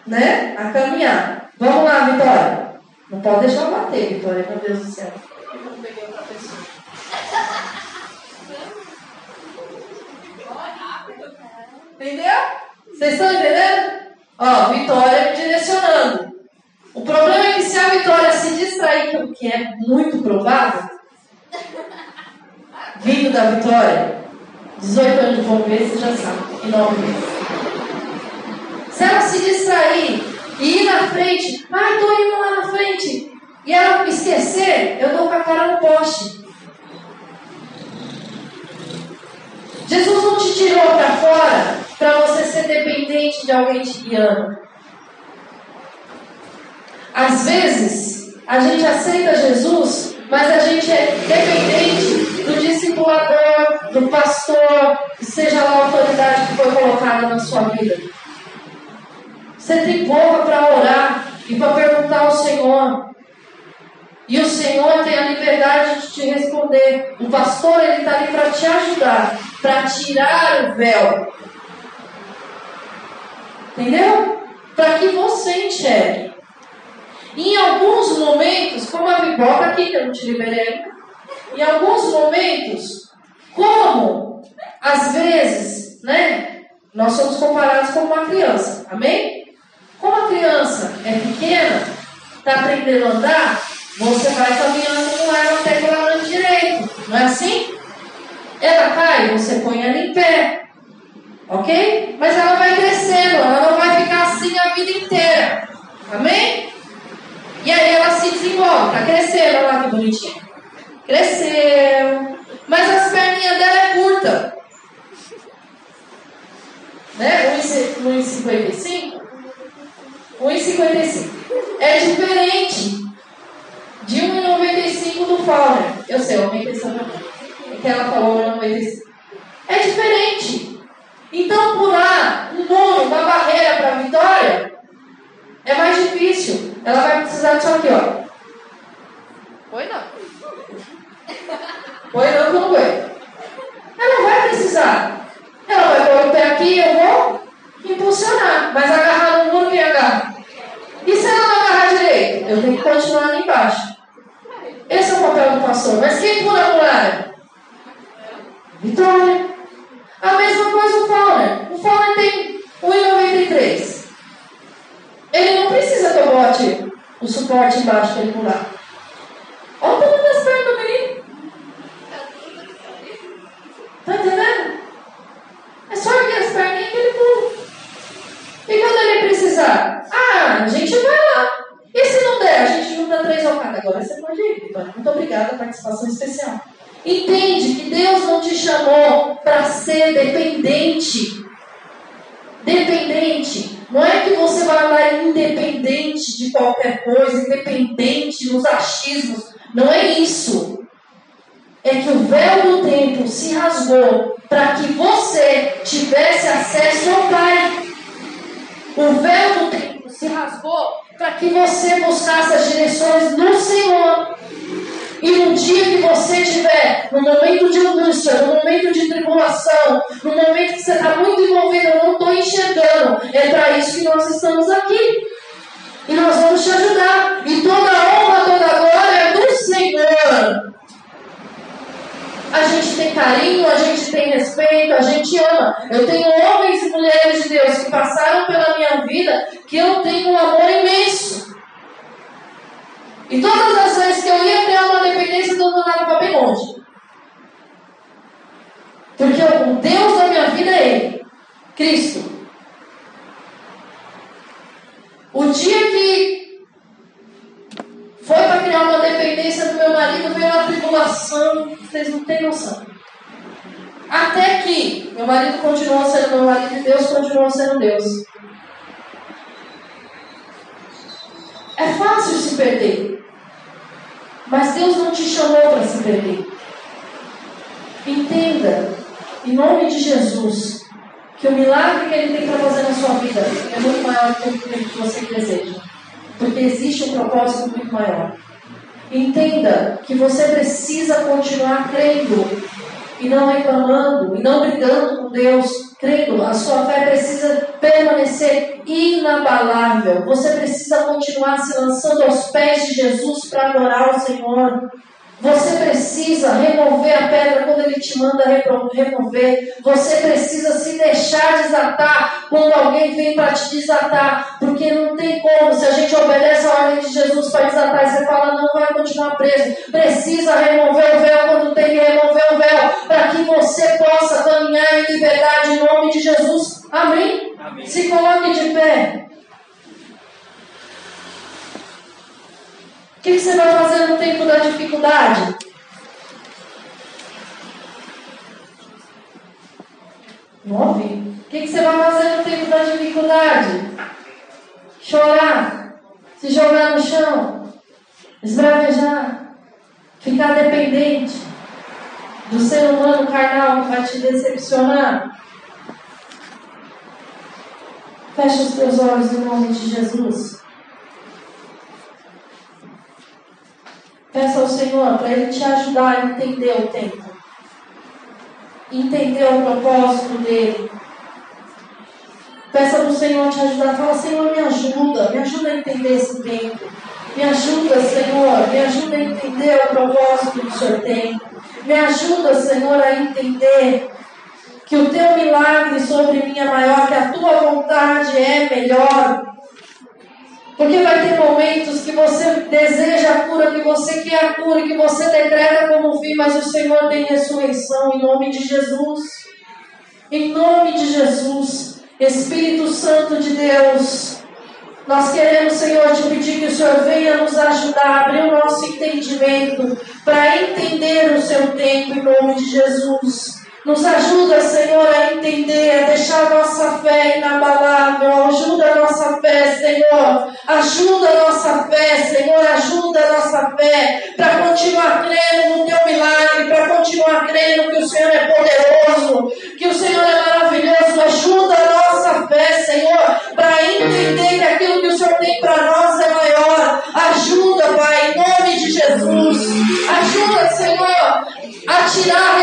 A: né? A caminhar. Vamos lá, Vitória. Não pode deixar bater, Vitória, meu Deus do céu. Eu não peguei outra pessoa. Entendeu? Vocês estão entendendo? Ó, Vitória me direcionando. O problema é que se a Vitória se distrair, que é muito provável, vindo da Vitória, 18 anos de você já sabe, em nome de Se ela se distrair e ir na frente, ai, tô indo lá na frente, e ela esquecer, eu dou com a cara no poste. Jesus não te tirou para fora para você ser dependente de alguém te guiando. Às vezes, a gente aceita Jesus, mas a gente é dependente do discipulador, do pastor, seja lá a autoridade que foi colocada na sua vida. Você tem boca para orar e para perguntar ao Senhor. E o Senhor tem a liberdade de te responder. O pastor ele está ali para te ajudar, para tirar o véu. Entendeu? Para que você enxergue. Em alguns momentos, como a pipoca aqui, que eu não te liberei, em alguns momentos, como às vezes, né? Nós somos comparados com uma criança, amém? Como a criança é pequena, está aprendendo a andar, você vai caminhando com ela até que ela ande direito. Não é assim? Ela cai, você põe ela em pé. Ok? Mas ela vai crescendo, ela não vai ficar assim a vida inteira. Amém? E aí ela se desenvolve, tá crescendo, olha lá que bonitinha. Cresceu. Mas as perninhas dela é curta. Né? 1,55? 1,55. É diferente de 1,95 do Fowler. Eu sei, eu aumentei essa É que ela falou 1,95. É diferente. Então, pular um muro, uma barreira para a vitória, é mais difícil. Ela vai precisar disso aqui, ó. Foi não. Foi não, não foi. Ela não vai precisar. Ela vai pôr o pé aqui e eu vou impulsionar. Mas agarrar no muro, quem agarra? E se ela não agarrar direito? Eu tenho que continuar ali embaixo. Esse é o papel do pastor. Mas quem pula a muralha? Vitória. A mesma coisa o Fowler. O Fowler tem 1,93. Ele não precisa que eu bote o suporte embaixo para ele pular. Olha o tamanho das pernas do menino. Tá entendendo? É só erguer as perninhas que ele pula. E quando ele precisar? Ah, a gente vai lá. E se não der, a gente junta três quatro. Agora você pode ir, Vitória. Muito obrigada, participação especial. Entende que Deus não te chamou para ser dependente Dependente. Não é que você vai andar independente de qualquer coisa, independente dos achismos. Não é isso. É que o véu do templo se rasgou para que você tivesse acesso ao Pai. O véu do templo se rasgou para que você buscasse as direções do Senhor. E no dia que você estiver, no momento de angústia, no momento de tribulação, no momento que você está muito envolvido, eu não estou enxergando, é para isso que nós estamos aqui. E nós vamos te ajudar. E toda honra, toda glória é do Senhor. A gente tem carinho, a gente tem respeito, a gente ama. Eu tenho homens e mulheres de Deus que passaram pela minha vida que eu tenho um amor imenso. E todas as vezes que eu ia ter uma dependência, Deus mandava para bem longe. Porque o Deus da minha vida é Ele, Cristo. O dia que foi para criar uma dependência do meu marido, veio uma tribulação, vocês não têm noção. Até que meu marido continuou sendo meu marido e Deus continuou sendo Deus. É fácil se perder. Mas Deus não te chamou para se perder. Entenda, em nome de Jesus, que o milagre que Ele tem para fazer na sua vida é muito maior do que você deseja. Porque existe um propósito muito maior. Entenda que você precisa continuar crendo e não reclamando e não brigando com Deus, crendo, a sua fé precisa permanecer inabalável. Você precisa continuar se lançando aos pés de Jesus para adorar o Senhor. Você precisa remover a pedra quando Ele te manda remover. Você precisa se deixar desatar quando alguém vem para te desatar. Porque não tem como. Se a gente obedece a ordem de Jesus para desatar, e você fala, não vai continuar preso. Precisa remover o véu quando tem que remover o véu. Para que você possa caminhar em liberdade em nome de Jesus. Amém? Amém. Se coloque de pé. O que, você vai fazer no tempo da dificuldade? Ouvi. O que, você vai fazer no tempo da dificuldade? Chorar, se jogar no chão, esbravejar, ficar dependente do ser humano carnal que vai te decepcionar. Feche os teus olhos em nome de Jesus. Peça ao Senhor para Ele te ajudar a entender o tempo, entender o propósito dele. Peça para o Senhor te ajudar. Fala, Senhor, me ajuda, me ajuda a entender esse tempo. Me ajuda, Senhor, me ajuda a entender o propósito que o Senhor tem. Me ajuda, Senhor, a entender que o teu milagre sobre mim é maior, que a tua vontade é melhor. Porque vai ter momentos que você deseja a cura, que você quer a cura, que você decreta como fim, mas o Senhor tem ressurreição em nome de Jesus. Em nome de Jesus, Espírito Santo de Deus, nós queremos, Senhor, te pedir que o Senhor venha nos ajudar a abrir o nosso entendimento para entender o seu tempo em nome de Jesus. Nos ajuda, Senhor, a entender, a deixar nossa fé inabalável. Ajuda a nossa fé, Senhor. Ajuda a nossa fé, Senhor. Ajuda a nossa fé para continuar crendo no teu milagre, para continuar crendo que o Senhor é poderoso, que o Senhor é maravilhoso. Ajuda a nossa fé, Senhor, para entender que aquilo que o Senhor tem para nós é maior. Ajuda, Pai, em nome de Jesus. Ajuda, Senhor, a tirar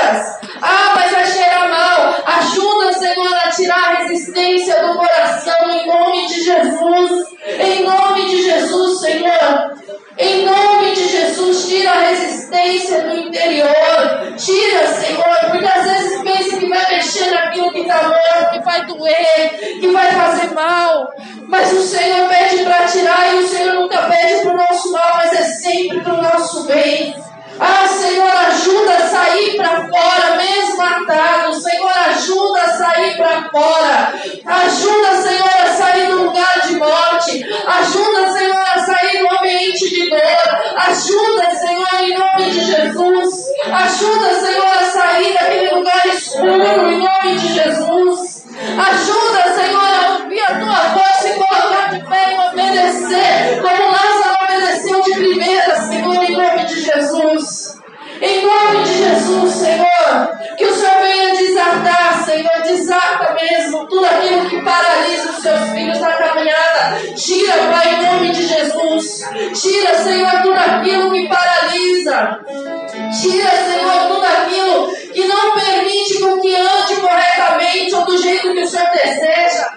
A: dias. Ah, mas vai cheirar mal. Ajuda, Senhor, a tirar a resistência do coração em nome de Jesus. Em nome de Jesus, Senhor. Em nome de Jesus, tira a resistência do interior. Tira, Senhor, porque às vezes pensa que vai mexer naquilo que está morto, que vai doer, que vai fazer mal. Mas o Senhor pede para tirar e o Senhor nunca pede para o nosso mal, mas é sempre para o nosso bem. Ah, Senhor, ajuda a sair para fora, mesmo atado. Senhor, ajuda a sair para fora. Ajuda, Senhor, a sair do lugar de morte. Ajuda, Senhor, a sair do ambiente de dor. Ajuda, Senhor, em nome de Jesus. Ajuda, Senhor, a sair daquele lugar escuro, em nome de Jesus. Ajuda, Senhor, a ouvir a tua voz, e colocar de pé e obedecer, como Lázaro obedeceu de primeira, em nome de Jesus. Em nome de Jesus, Senhor, que o Senhor venha desatar, Senhor, desata mesmo tudo aquilo que paralisa os seus filhos na caminhada. Tira, Pai, em nome de Jesus. Tira, Senhor, tudo aquilo que paralisa. Tira, Senhor, tudo aquilo que não permite com que ande corretamente ou do jeito que o Senhor deseja.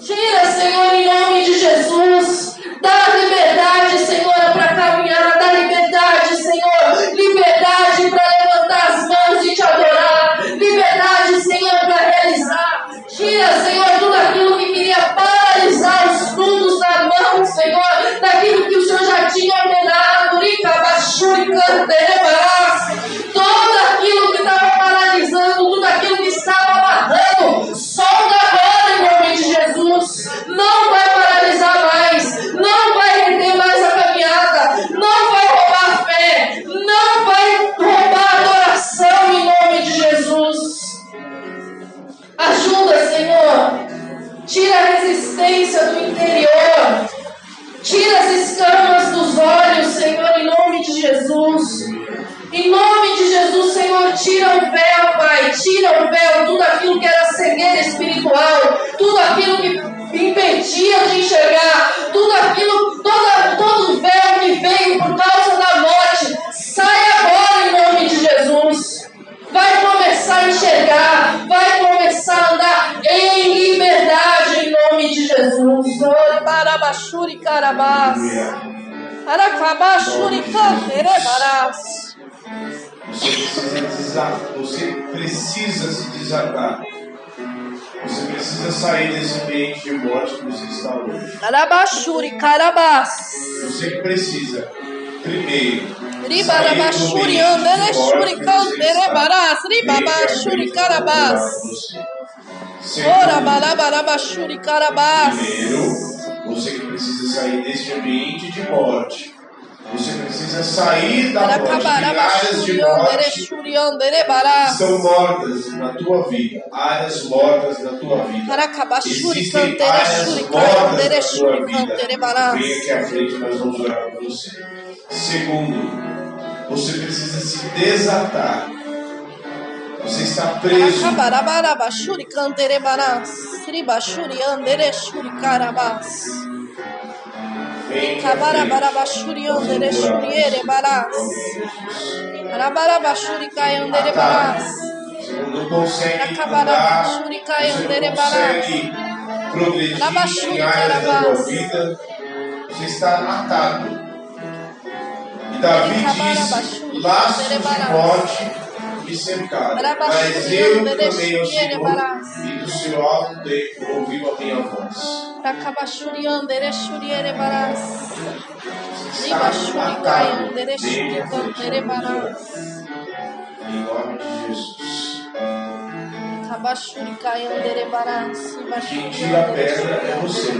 A: Tira, Senhor, em nome de Jesus. Dá liberdade, Senhor, para caminhar. Dá liberdade, Senhor. Liberdade para levantar as mãos e te adorar. Liberdade, Senhor, para realizar. Tira, Senhor, tudo aquilo que queria paralisar os fundos da mão, Senhor, daquilo que o Senhor já tinha ordenado. Rica, baixuri, canterebarás. Todo Tira a resistência do interior. Tira as escamas dos olhos, Senhor, em nome de Jesus. Em nome de Jesus, Senhor, tira o véu, Pai. Tira o véu, tudo aquilo que era cegueira espiritual, tudo aquilo que impedia de enxergar,
B: Você precisa desatar, você precisa se desatar. Você precisa sair desse ambiente de morte que você está hoje.
A: Arabachuri Carabás.
B: Você precisa, primeiro,
A: Ribarabachuri Anderechuri Canterebarás. Ribabachuri Carabás. Ora barabarabachuri Carabás.
B: Primeiro, você que precisa sair deste ambiente de morte. Você precisa sair da áreas de morte estão mortas na tua vida. Áreas mortas na tua vida. Existem áreas mortas na tua vida. Venha aqui à frente, nós vamos orar por você. Segundo, você precisa se desatar. Você está preso.
A: Andereshuri carabás.
B: Vem aqui à frente.
A: Cabarabarabashuri andereshuri erebarás. Arabarabashuri cayanderebarás.
B: Você não consegue
A: Aracabarabá,
B: andar,
A: Shurikai,
B: você está atado. E Davi
A: Shuri,
B: laços de morte cercaram,
A: Arabaxuri,
B: mas eu clamei ao Senhor e do seu alto tempo ouviu a minha voz. Em nome de Jesus. Quem tira a pedra é você.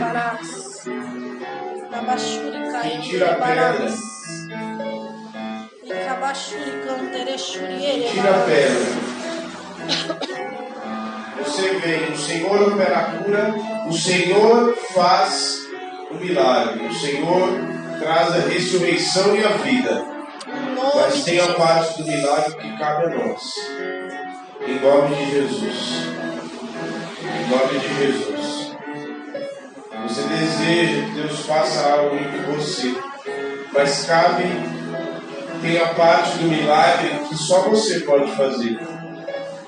B: Quem tira a pedra Tira a pedra. Você vem, o Senhor opera a cura, o Senhor faz o milagre, o Senhor traz a ressurreição e a vida. Mas tem a parte do milagre que cabe a nós. Em nome de Jesus. Em nome de Jesus. Você deseja que Deus faça algo em você, mas cabe, tem a parte do milagre que só você pode fazer.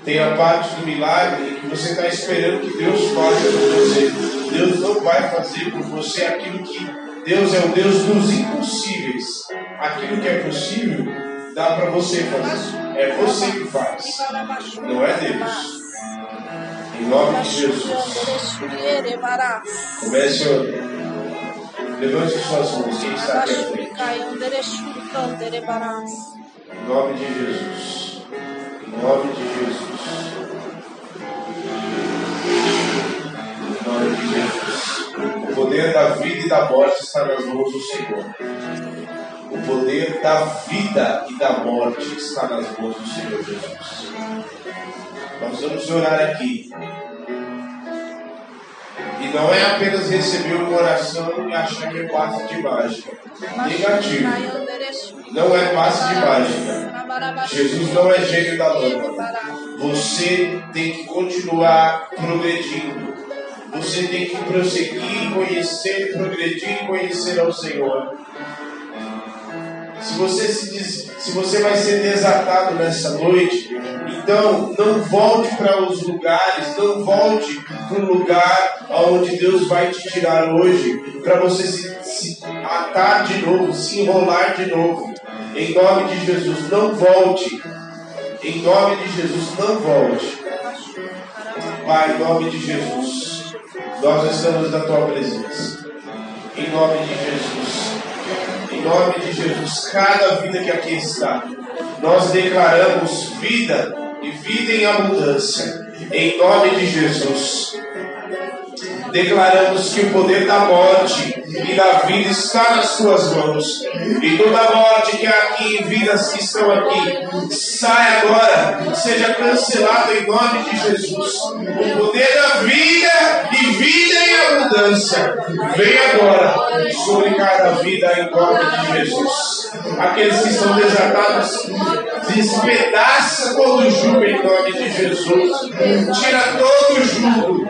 B: Tem a parte do milagre que você está esperando que Deus faça por você. Deus não vai fazer por você aquilo que Deus é o Deus dos impossíveis. Aquilo que é possível, dá para você fazer. É você que faz, não é Deus. Em nome de Jesus. Comece a. Levante suas mãos. Quem está aqui? Em nome de Jesus. Em nome de Jesus. Em nome de Jesus. O poder da vida e da morte está nas mãos do Senhor. O poder da vida e da morte está nas mãos do Senhor Jesus. Nós vamos orar aqui. E não é apenas receber uma oração e achar que é passe de mágica. Negativo. Não é passe de mágica. Jesus não é gênio da lâmpada. Você tem que continuar progredindo. Você tem que prosseguir, conhecer, progredir e conhecer ao Senhor. Se você, se diz, se você vai ser desatado nessa noite, então não volte para os lugares, não volte para o lugar aonde Deus vai te tirar hoje, para você se, se atar de novo, se enrolar de novo. Em nome de Jesus, não volte. Em nome de Jesus, não volte. Pai, em nome de Jesus, nós estamos na tua presença. Em nome de Jesus. Em nome de Jesus, cada vida que aqui está, nós declaramos vida e vida em abundância. Em nome de Jesus declaramos que o poder da morte e da vida está nas suas mãos. E toda morte que há aqui, vidas que estão aqui, sai agora, seja cancelado em nome de Jesus. O poder da vida e vida em abundância, vem agora sobre cada vida em nome de Jesus. Aqueles que estão desatados, despedaça todo o jugo em nome de Jesus. Tira todo o jugo,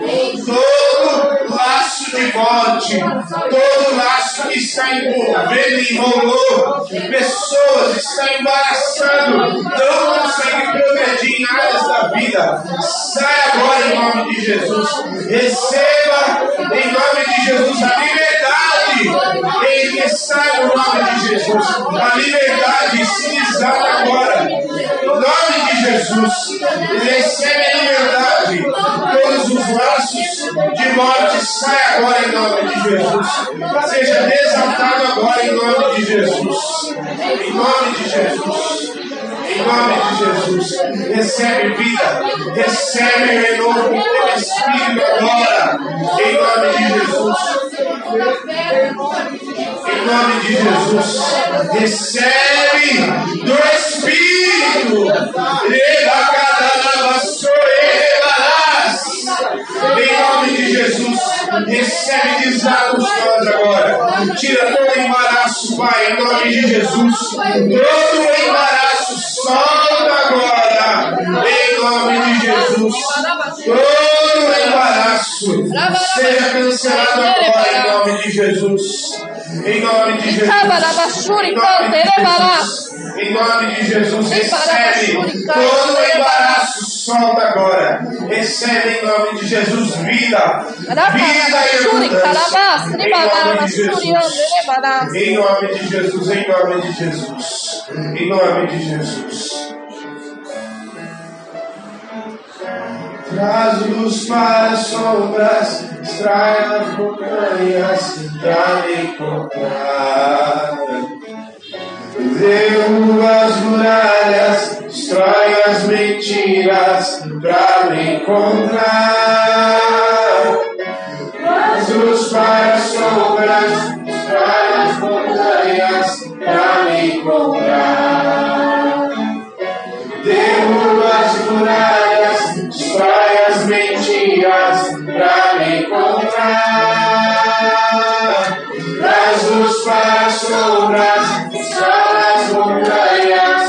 B: todo laço de morte, todo laço que está envolvendo, enrolou pessoas, está embaraçando, não consegue progredir em áreas da vida. Sai agora em nome de Jesus. Receba em nome de Jesus a liberdade que sai no nome de Jesus. A liberdade se desata agora. Nome de Jesus. Recebe liberdade. Todos os laços de morte sai agora em nome de Jesus. Seja desatado agora em nome de Jesus. Em nome de Jesus. Em nome de Jesus, recebe vida, recebe renovo do teu Espírito agora. Em nome de Jesus. Em nome de Jesus, recebe do Espírito. Em nome de Jesus, recebe desatos nós agora. Tira todo embaraço, Pai, em nome de Jesus. Todo embaraço, solta agora. Em nome de Jesus. Todo embaraço seja cancelado agora em nome de Jesus. Em nome de Jesus. Em nome de de Jesus, recebe todo o embaraço, solta agora. Recebe em nome de Jesus vida. Vida e abundância. Em nome de Jesus. Em nome de Jesus, em nome de Jesus. Em nome de Jesus. Traz luz para as sombras, extrai as montanhas para me encontrar. Derruba as muralhas, destrói as mentiras pra me encontrar. Traz luz para as sombras, destrói as montanhas pra me encontrar. Traz luz para as sombras, destrói as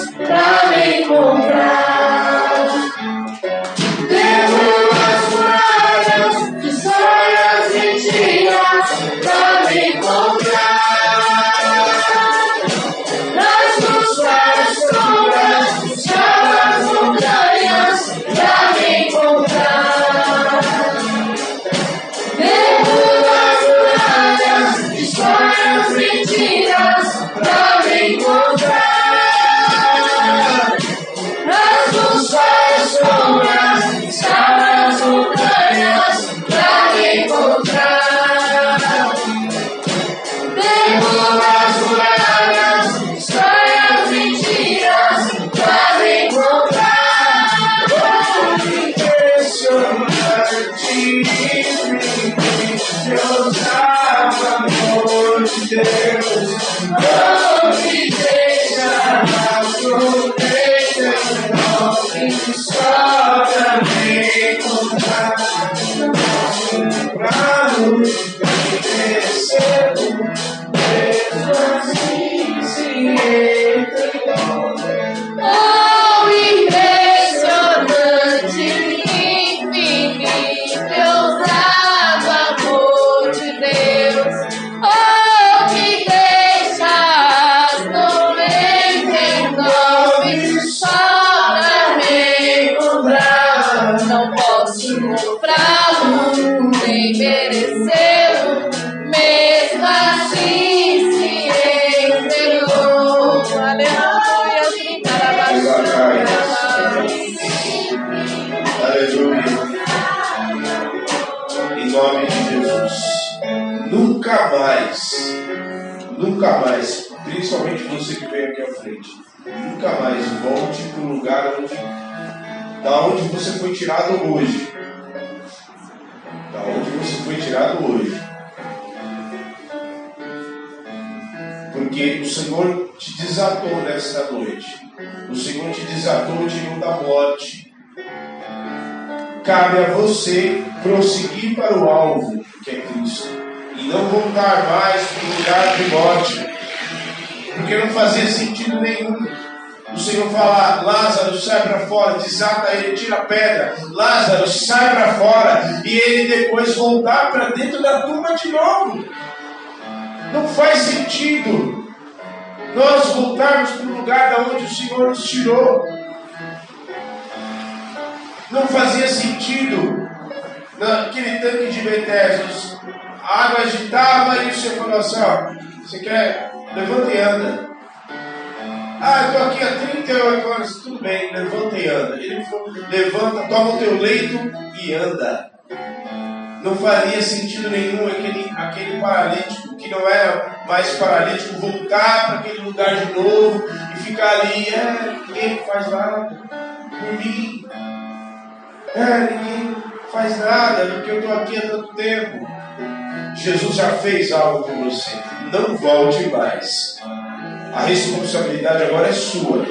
B: tirado hoje. Da onde você foi tirado hoje. Porque o Senhor te desatou nesta noite. O Senhor te desatou, tirou da morte. Cabe a você prosseguir para o alvo, que é Cristo. E não voltar mais para o lugar de morte. Porque não fazia sentido nenhum. O Senhor fala, Lázaro, sai para fora, desata ele, tira a pedra. Lázaro, sai para fora. E ele depois voltar para dentro da tumba de novo. Não faz sentido nós voltarmos para o lugar da onde o Senhor nos tirou. Não fazia sentido naquele tanque de Betesda. A água agitava e o Senhor falou assim: ó, você quer? Levanta e anda. Ah, eu estou aqui há 38 horas, tudo bem, levanta e anda. Ele falou: levanta, toma o teu leito e anda não faria sentido nenhum aquele, aquele paralítico que não era mais paralítico voltar para aquele lugar de novo e ficar ali, é, ninguém faz nada por mim. É, ninguém faz nada porque eu estou aqui há tanto tempo. Jesus já fez algo por você. Não volte mais. A responsabilidade agora é sua.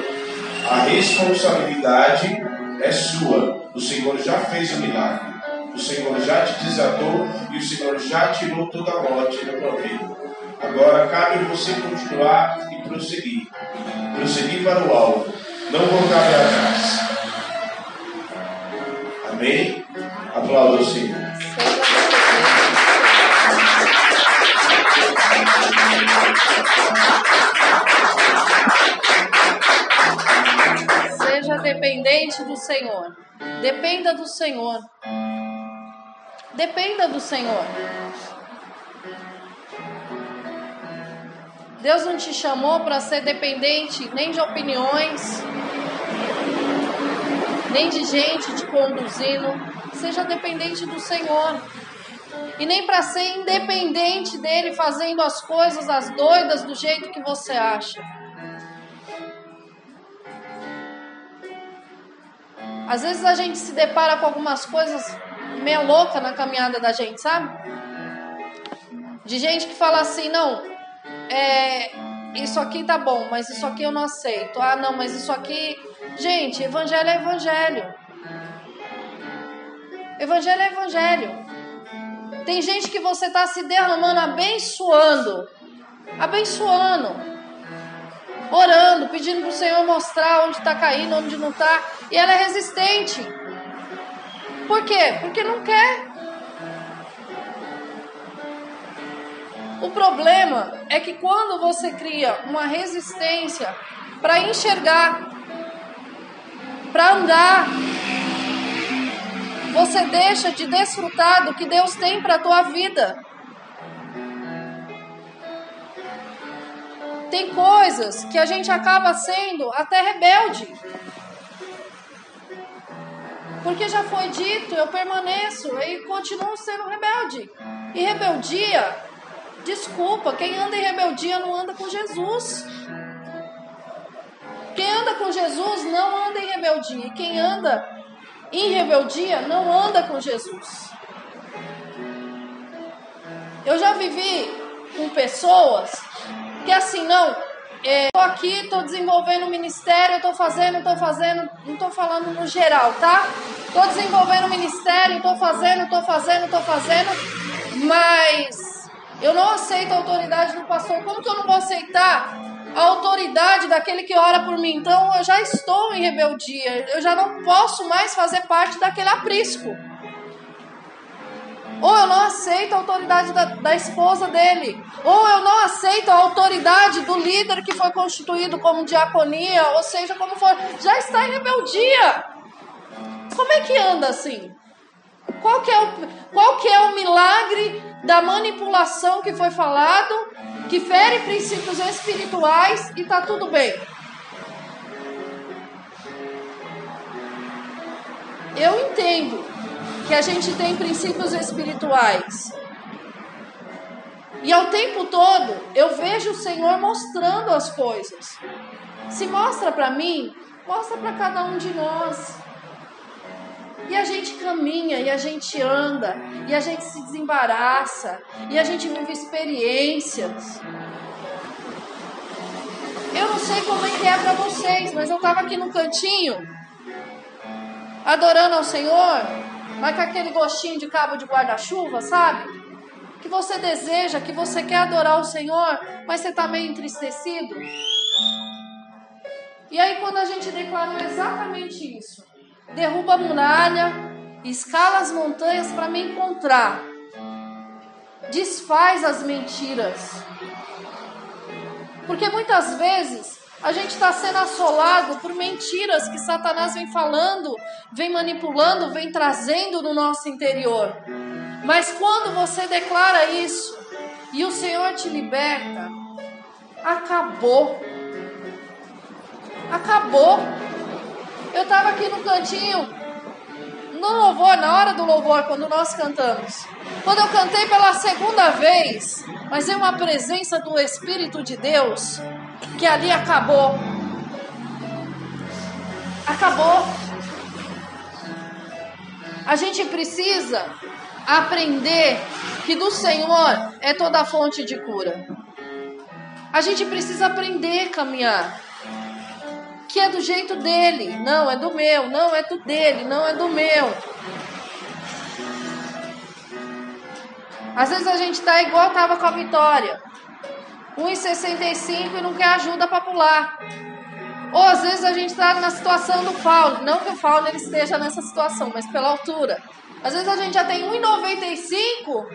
B: A responsabilidade é sua. O Senhor já fez o milagre. O Senhor já te desatou e o Senhor já tirou toda a morte da tua vida. Agora cabe você continuar e prosseguir. Prosseguir para o alvo. Não voltar para trás. Amém? Aplauda o Senhor.
A: Seja dependente do Senhor. Dependa do Senhor. Dependa do Senhor. Deus não te chamou para ser dependente nem de opiniões, nem de gente te conduzindo. Seja dependente do Senhor. E nem para ser independente dele, fazendo as coisas as doidas do jeito que você acha. Às vezes a gente se depara com algumas coisas meia louca na caminhada da gente, sabe? De gente que fala assim, não, é, isso aqui tá bom, mas isso aqui eu não aceito. Ah, não, mas isso aqui. Gente, evangelho é evangelho. Evangelho é evangelho. Tem gente que você tá se derramando, abençoando, abençoando, orando, pedindo pro Senhor mostrar onde tá caindo, onde não tá, e ela é resistente. Por quê? Porque não quer. O problema é que quando você cria uma resistência para enxergar, para andar, você deixa de desfrutar do que Deus tem para a tua vida. Tem coisas que a gente acaba sendo até rebelde. Porque já foi dito, eu permaneço e continuo sendo rebelde. E rebeldia, desculpa, quem anda em rebeldia não anda com Jesus. Quem anda com Jesus não anda em rebeldia. E quem anda em rebeldia não anda com Jesus. Eu já vivi com pessoas que assim, não, é, aqui, estou desenvolvendo o ministério, estou fazendo, estou fazendo, não estou falando no geral, tá? Estou desenvolvendo o ministério, estou fazendo, estou fazendo, estou fazendo, mas eu não aceito a autoridade do pastor. Como que eu não vou aceitar a autoridade daquele que ora por mim? Então eu já estou em rebeldia, eu já não posso mais fazer parte daquele aprisco. Ou eu não aceito a autoridade da, da esposa dele. Ou eu não aceito a autoridade do líder que foi constituído como diaconia, ou seja, como for. Já está em rebeldia. Como é que anda assim? Qual que é o, qual que é o milagre da manipulação que foi falado, que fere princípios espirituais e tá tudo bem? Eu entendo que a gente tem princípios espirituais. E ao tempo todo eu vejo o Senhor mostrando as coisas. Se mostra para mim, mostra para cada um de nós. E a gente caminha, e a gente anda, e a gente se desembaraça, e a gente vive experiências. Eu não sei como é que é para vocês, mas eu estava aqui no cantinho, adorando ao Senhor, mas com aquele gostinho de cabo de guarda-chuva, sabe? Que você deseja, que você quer adorar o Senhor, mas você está meio entristecido. E aí, quando a gente declarou exatamente isso, derruba a muralha, escala as montanhas para me encontrar, desfaz as mentiras. Porque muitas vezes a gente está sendo assolado por mentiras que Satanás vem falando, vem manipulando, vem trazendo no nosso interior. Mas quando você declara isso e o Senhor te liberta, acabou. Acabou. Eu estava aqui no cantinho, no louvor, na hora do louvor, quando nós cantamos. Quando eu cantei pela segunda vez, mas é uma presença do Espírito de Deus que ali acabou. Acabou. A gente precisa aprender que do Senhor é toda a fonte de cura. A gente precisa aprender a caminhar. Que é do jeito dele, não é do meu, não é do dele, não é do meu. Às vezes a gente tá igual tava com a Vitória. 1,65 e não quer ajuda para pular. Ou às vezes a gente está na situação do Fauno. Não que o Fauno ele esteja nessa situação, mas pela altura. Às vezes a gente já tem 1,95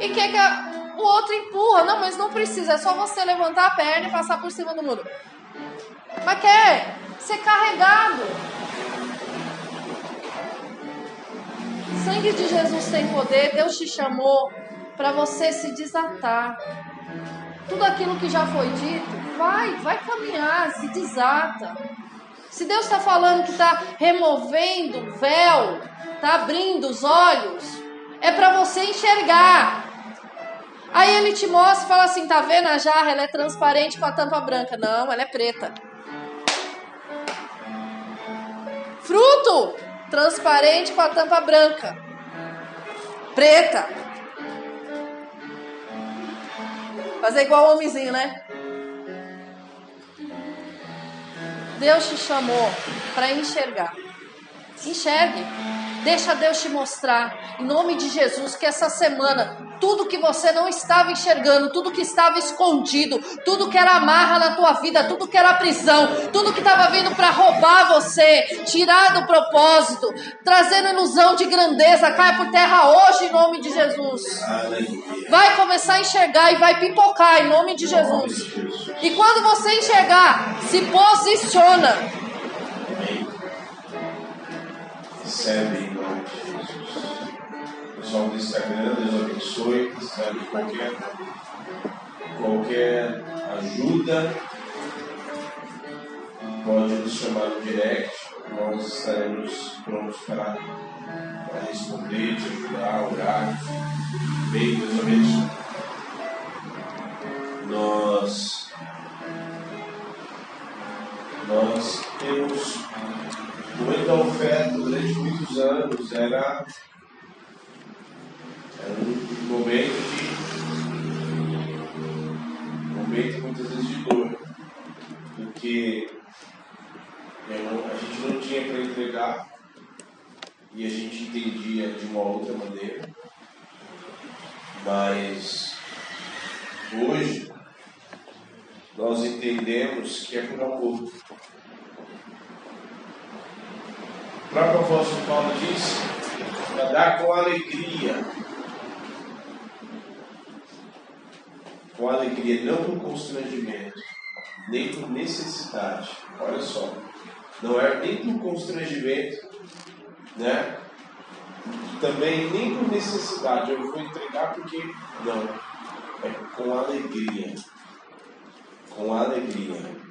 A: e quer que a, o outro empurra. Não, mas não precisa. É só você levantar a perna e passar por cima do muro. Mas quer ser carregado. Sangue de Jesus tem poder. Deus te chamou para você se desatar. Tudo aquilo que já foi dito, vai, vai caminhar, se desata. Se Deus está falando que está removendo o véu, está abrindo os olhos, é para você enxergar. Aí ele te mostra e fala assim: tá vendo a jarra? Ela é transparente com a tampa branca. Não, ela é preta. Fruto transparente com a tampa branca. Preta. Fazer igual o homenzinho, né? Deus te chamou para enxergar. Enxergue. Deixa Deus te mostrar, em nome de Jesus, que essa semana, tudo que você não estava enxergando, tudo que estava escondido, tudo que era amarra na tua vida, tudo que era prisão, tudo que estava vindo para roubar você, tirar do propósito, trazendo ilusão de grandeza, caia por terra hoje, em nome de Jesus. Vai começar a enxergar e vai pipocar, em nome de Jesus. E quando você enxergar, se posiciona.
B: Recebe em nome de. Pessoal do Instagram, Deus abençoe. Recebe qualquer, qualquer ajuda. Pode nos chamar no direct. Nós estaremos prontos para, para responder, te ajudar, orar. Bem, Deus abençoe. Nós, nós temos muita oferta durante muitos anos. Era um momento de um momento muitas vezes de dor, porque não, a gente não tinha para entregar e a gente entendia de uma outra maneira. Mas hoje nós entendemos que é por amor. O próprio apóstolo Paulo diz para dar com alegria. Com alegria, não por constrangimento, nem por necessidade. Olha só, não é nem por constrangimento, né? Também nem por necessidade. Eu vou entregar porque não. É com alegria. Com alegria.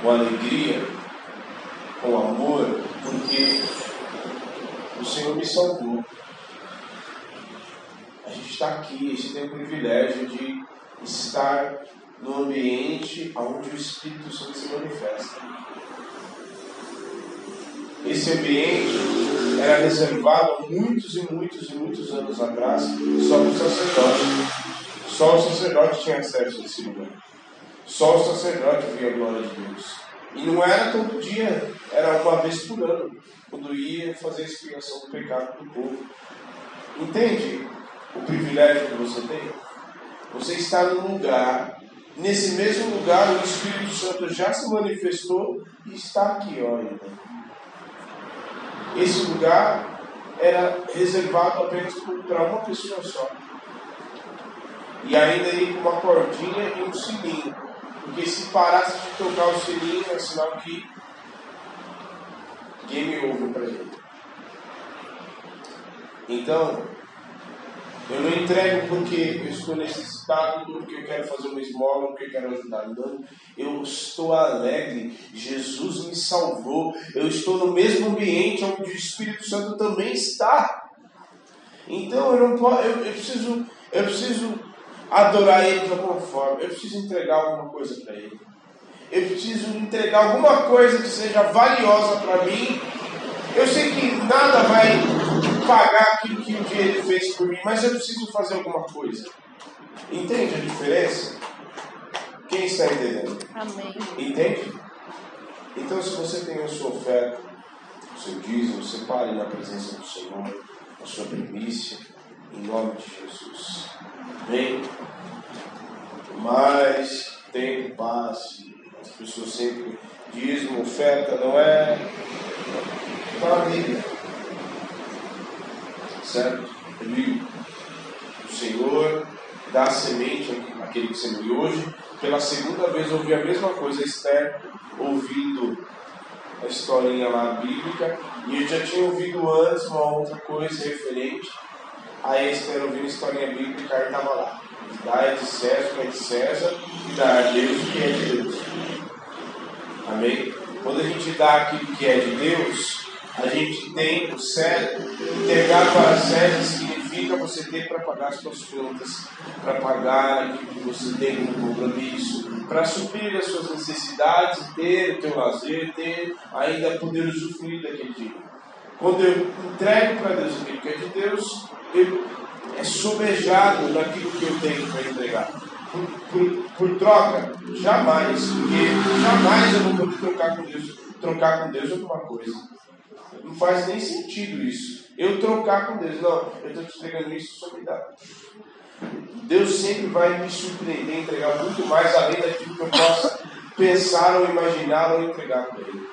B: Com alegria, com amor, porque o Senhor me salvou. A gente está aqui, a gente tem o privilégio de estar no ambiente onde o Espírito Santo se manifesta. Esse ambiente era reservado muitos e muitos e muitos anos atrás só para o sacerdote. Só o sacerdote tinha acesso a esse lugar. Só o sacerdote via a glória de Deus. E não era todo dia, era uma vez por ano, quando ia fazer a expiação do pecado do povo. Entende o privilégio que você tem? Você está num lugar, nesse mesmo lugar o Espírito Santo já se manifestou e está aqui, olha. Esse lugar era reservado apenas para uma pessoa só. E ainda ia com uma cordinha e um sininho. Porque se parasse de tocar o sininho, é sinal que game over para ele. Então, eu não entrego porque eu estou necessitado, porque eu quero fazer uma esmola, porque eu quero ajudar. Não, eu estou alegre. Jesus me salvou. Eu estou no mesmo ambiente onde o Espírito Santo também está. Então eu não posso, eu, eu preciso, eu preciso adorar Ele de alguma forma. Eu preciso entregar alguma coisa para Ele. Eu preciso entregar alguma coisa que seja valiosa para mim. Eu sei que nada vai pagar aquilo que um dia Ele fez por mim, mas eu preciso fazer alguma coisa. Entende a diferença? Quem está entendendo?
C: Amém.
B: Entende? Então, se você tem a sua oferta, o seu dízimo, separe na presença do Senhor, a sua primícia, em nome de Jesus. Amém? Mais tempo passe, as pessoas sempre dízimo, oferta, não é para a Bíblia. Certo? Ele, o Senhor dá semente àquele que semeou hoje. Pela segunda vez ouvi a mesma coisa, Esther ouvindo a historinha lá bíblica, e eu já tinha ouvido antes uma outra coisa referente a Esther ouvindo a historinha bíblica e estava lá. Dá de César que é de César e dá a Deus o que é de Deus. Amém? Quando a gente dá aquilo que é de Deus, a gente tem o César. Entregar para César significa você ter para pagar as suas contas, para pagar aquilo que você tem como compromisso, para suprir as suas necessidades, ter o teu lazer, ter ainda poder usufruir daquele dia. Quando eu entrego para Deus aquilo que é de Deus, eu é sobejado naquilo que eu tenho para entregar. Por, por, por, troca, jamais, porque jamais eu vou poder trocar com Deus, trocar com Deus alguma coisa. Não faz nem sentido isso. Eu trocar com Deus, não, eu estou te entregando isso, só me dá. Deus sempre vai me surpreender, entregar muito mais além daquilo que eu possa pensar ou imaginar ou entregar para Ele.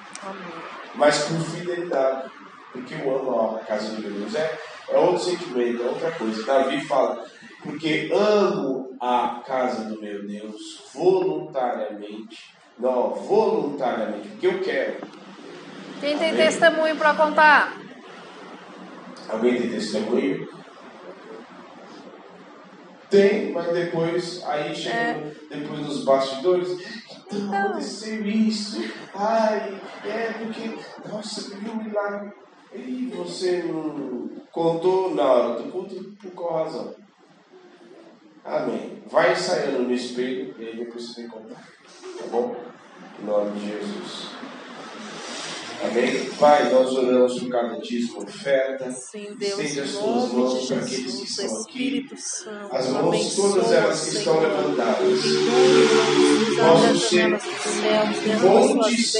B: Mas por fidelidade, porque eu amo a casa de Deus. É, é outro sentimento, é outra coisa. Davi fala, porque amo a casa do meu Deus voluntariamente. Não, voluntariamente, porque eu quero.
C: Quem tem Amém? testemunho para contar?
B: Alguém tem testemunho? Tem, mas depois, aí chega é. depois dos bastidores, então, então aconteceu isso, ai, é porque, nossa, viu um milagre. E você não contou na hora do culto por qual razão? Amém. Vai ensaiando no espelho e aí depois você que contar. Tá bom? Em nome de Jesus. Amém? Pai, nós oramos por cada dízimo oferta.
C: Sim, Deus,
B: Estende as tuas mãos para aqueles que estão aqui. As mãos, todas elas que estão levantadas. Possam ser fontes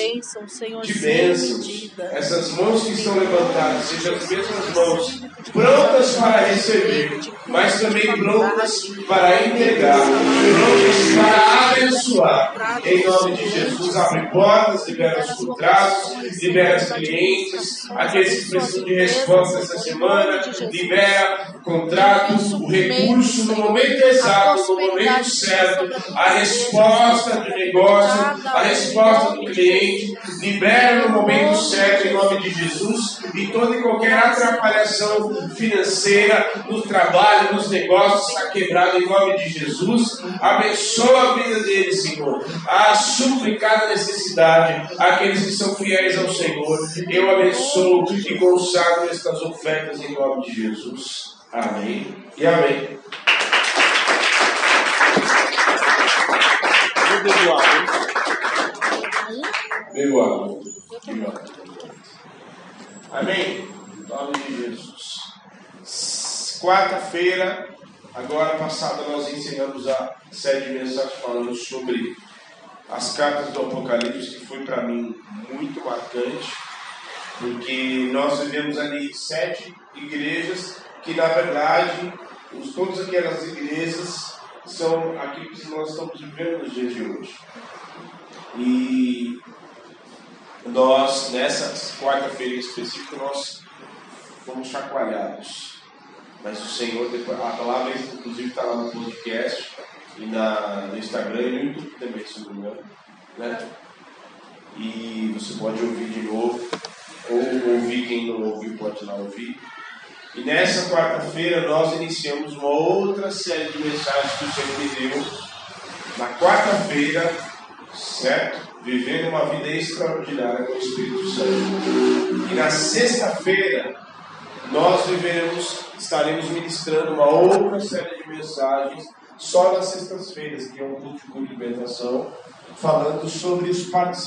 B: de bênçãos. Essas mãos que estão levantadas, sejam as mesmas mãos prontas para receber, mas também prontas para entregar, prontas para abençoar. Em nome de Jesus, abre portas, libera os contratos, libera os clientes, aqueles que precisam de resposta essa semana, libera contratos, o recurso no momento exato, no momento certo, a resposta do negócio, a resposta do cliente, libera no momento certo, em nome de Jesus, e toda e qualquer atrapalhação financeira no trabalho, nos negócios, está quebrada em nome de Jesus. Abençoa a vida deles, Senhor. A suplicada necessidade, aqueles que são fiéis ao Senhor, eu abençoo e consagro estas ofertas em nome de Jesus. Amém e amém. Bebo água. Bebo água. Amém? Em nome de Jesus. Quarta-feira, agora passada, nós encerramos a série de mensagens falando sobre as cartas do Apocalipse, que foi para mim muito marcante, porque nós vivemos ali sete igrejas que, na verdade, os, todas aquelas igrejas são aquilo que nós estamos vivendo nos dias de hoje. E nós, nessa quarta-feira em específico, nós fomos chacoalhados. Mas o Senhor, depois, a palavra inclusive está lá no podcast, e na, no Instagram e no YouTube também, se não me engano. Né? E você pode ouvir de novo, ou ouvir quem não ouviu pode lá ouvir. E nessa quarta-feira nós iniciamos uma outra série de mensagens que o Senhor me deu. Na quarta-feira, certo? Vivendo uma vida extraordinária com o Espírito Santo. E na sexta-feira nós viveremos, estaremos ministrando uma outra série de mensagens só nas sextas-feiras, que é um culto de cumprimentação, falando sobre os participantes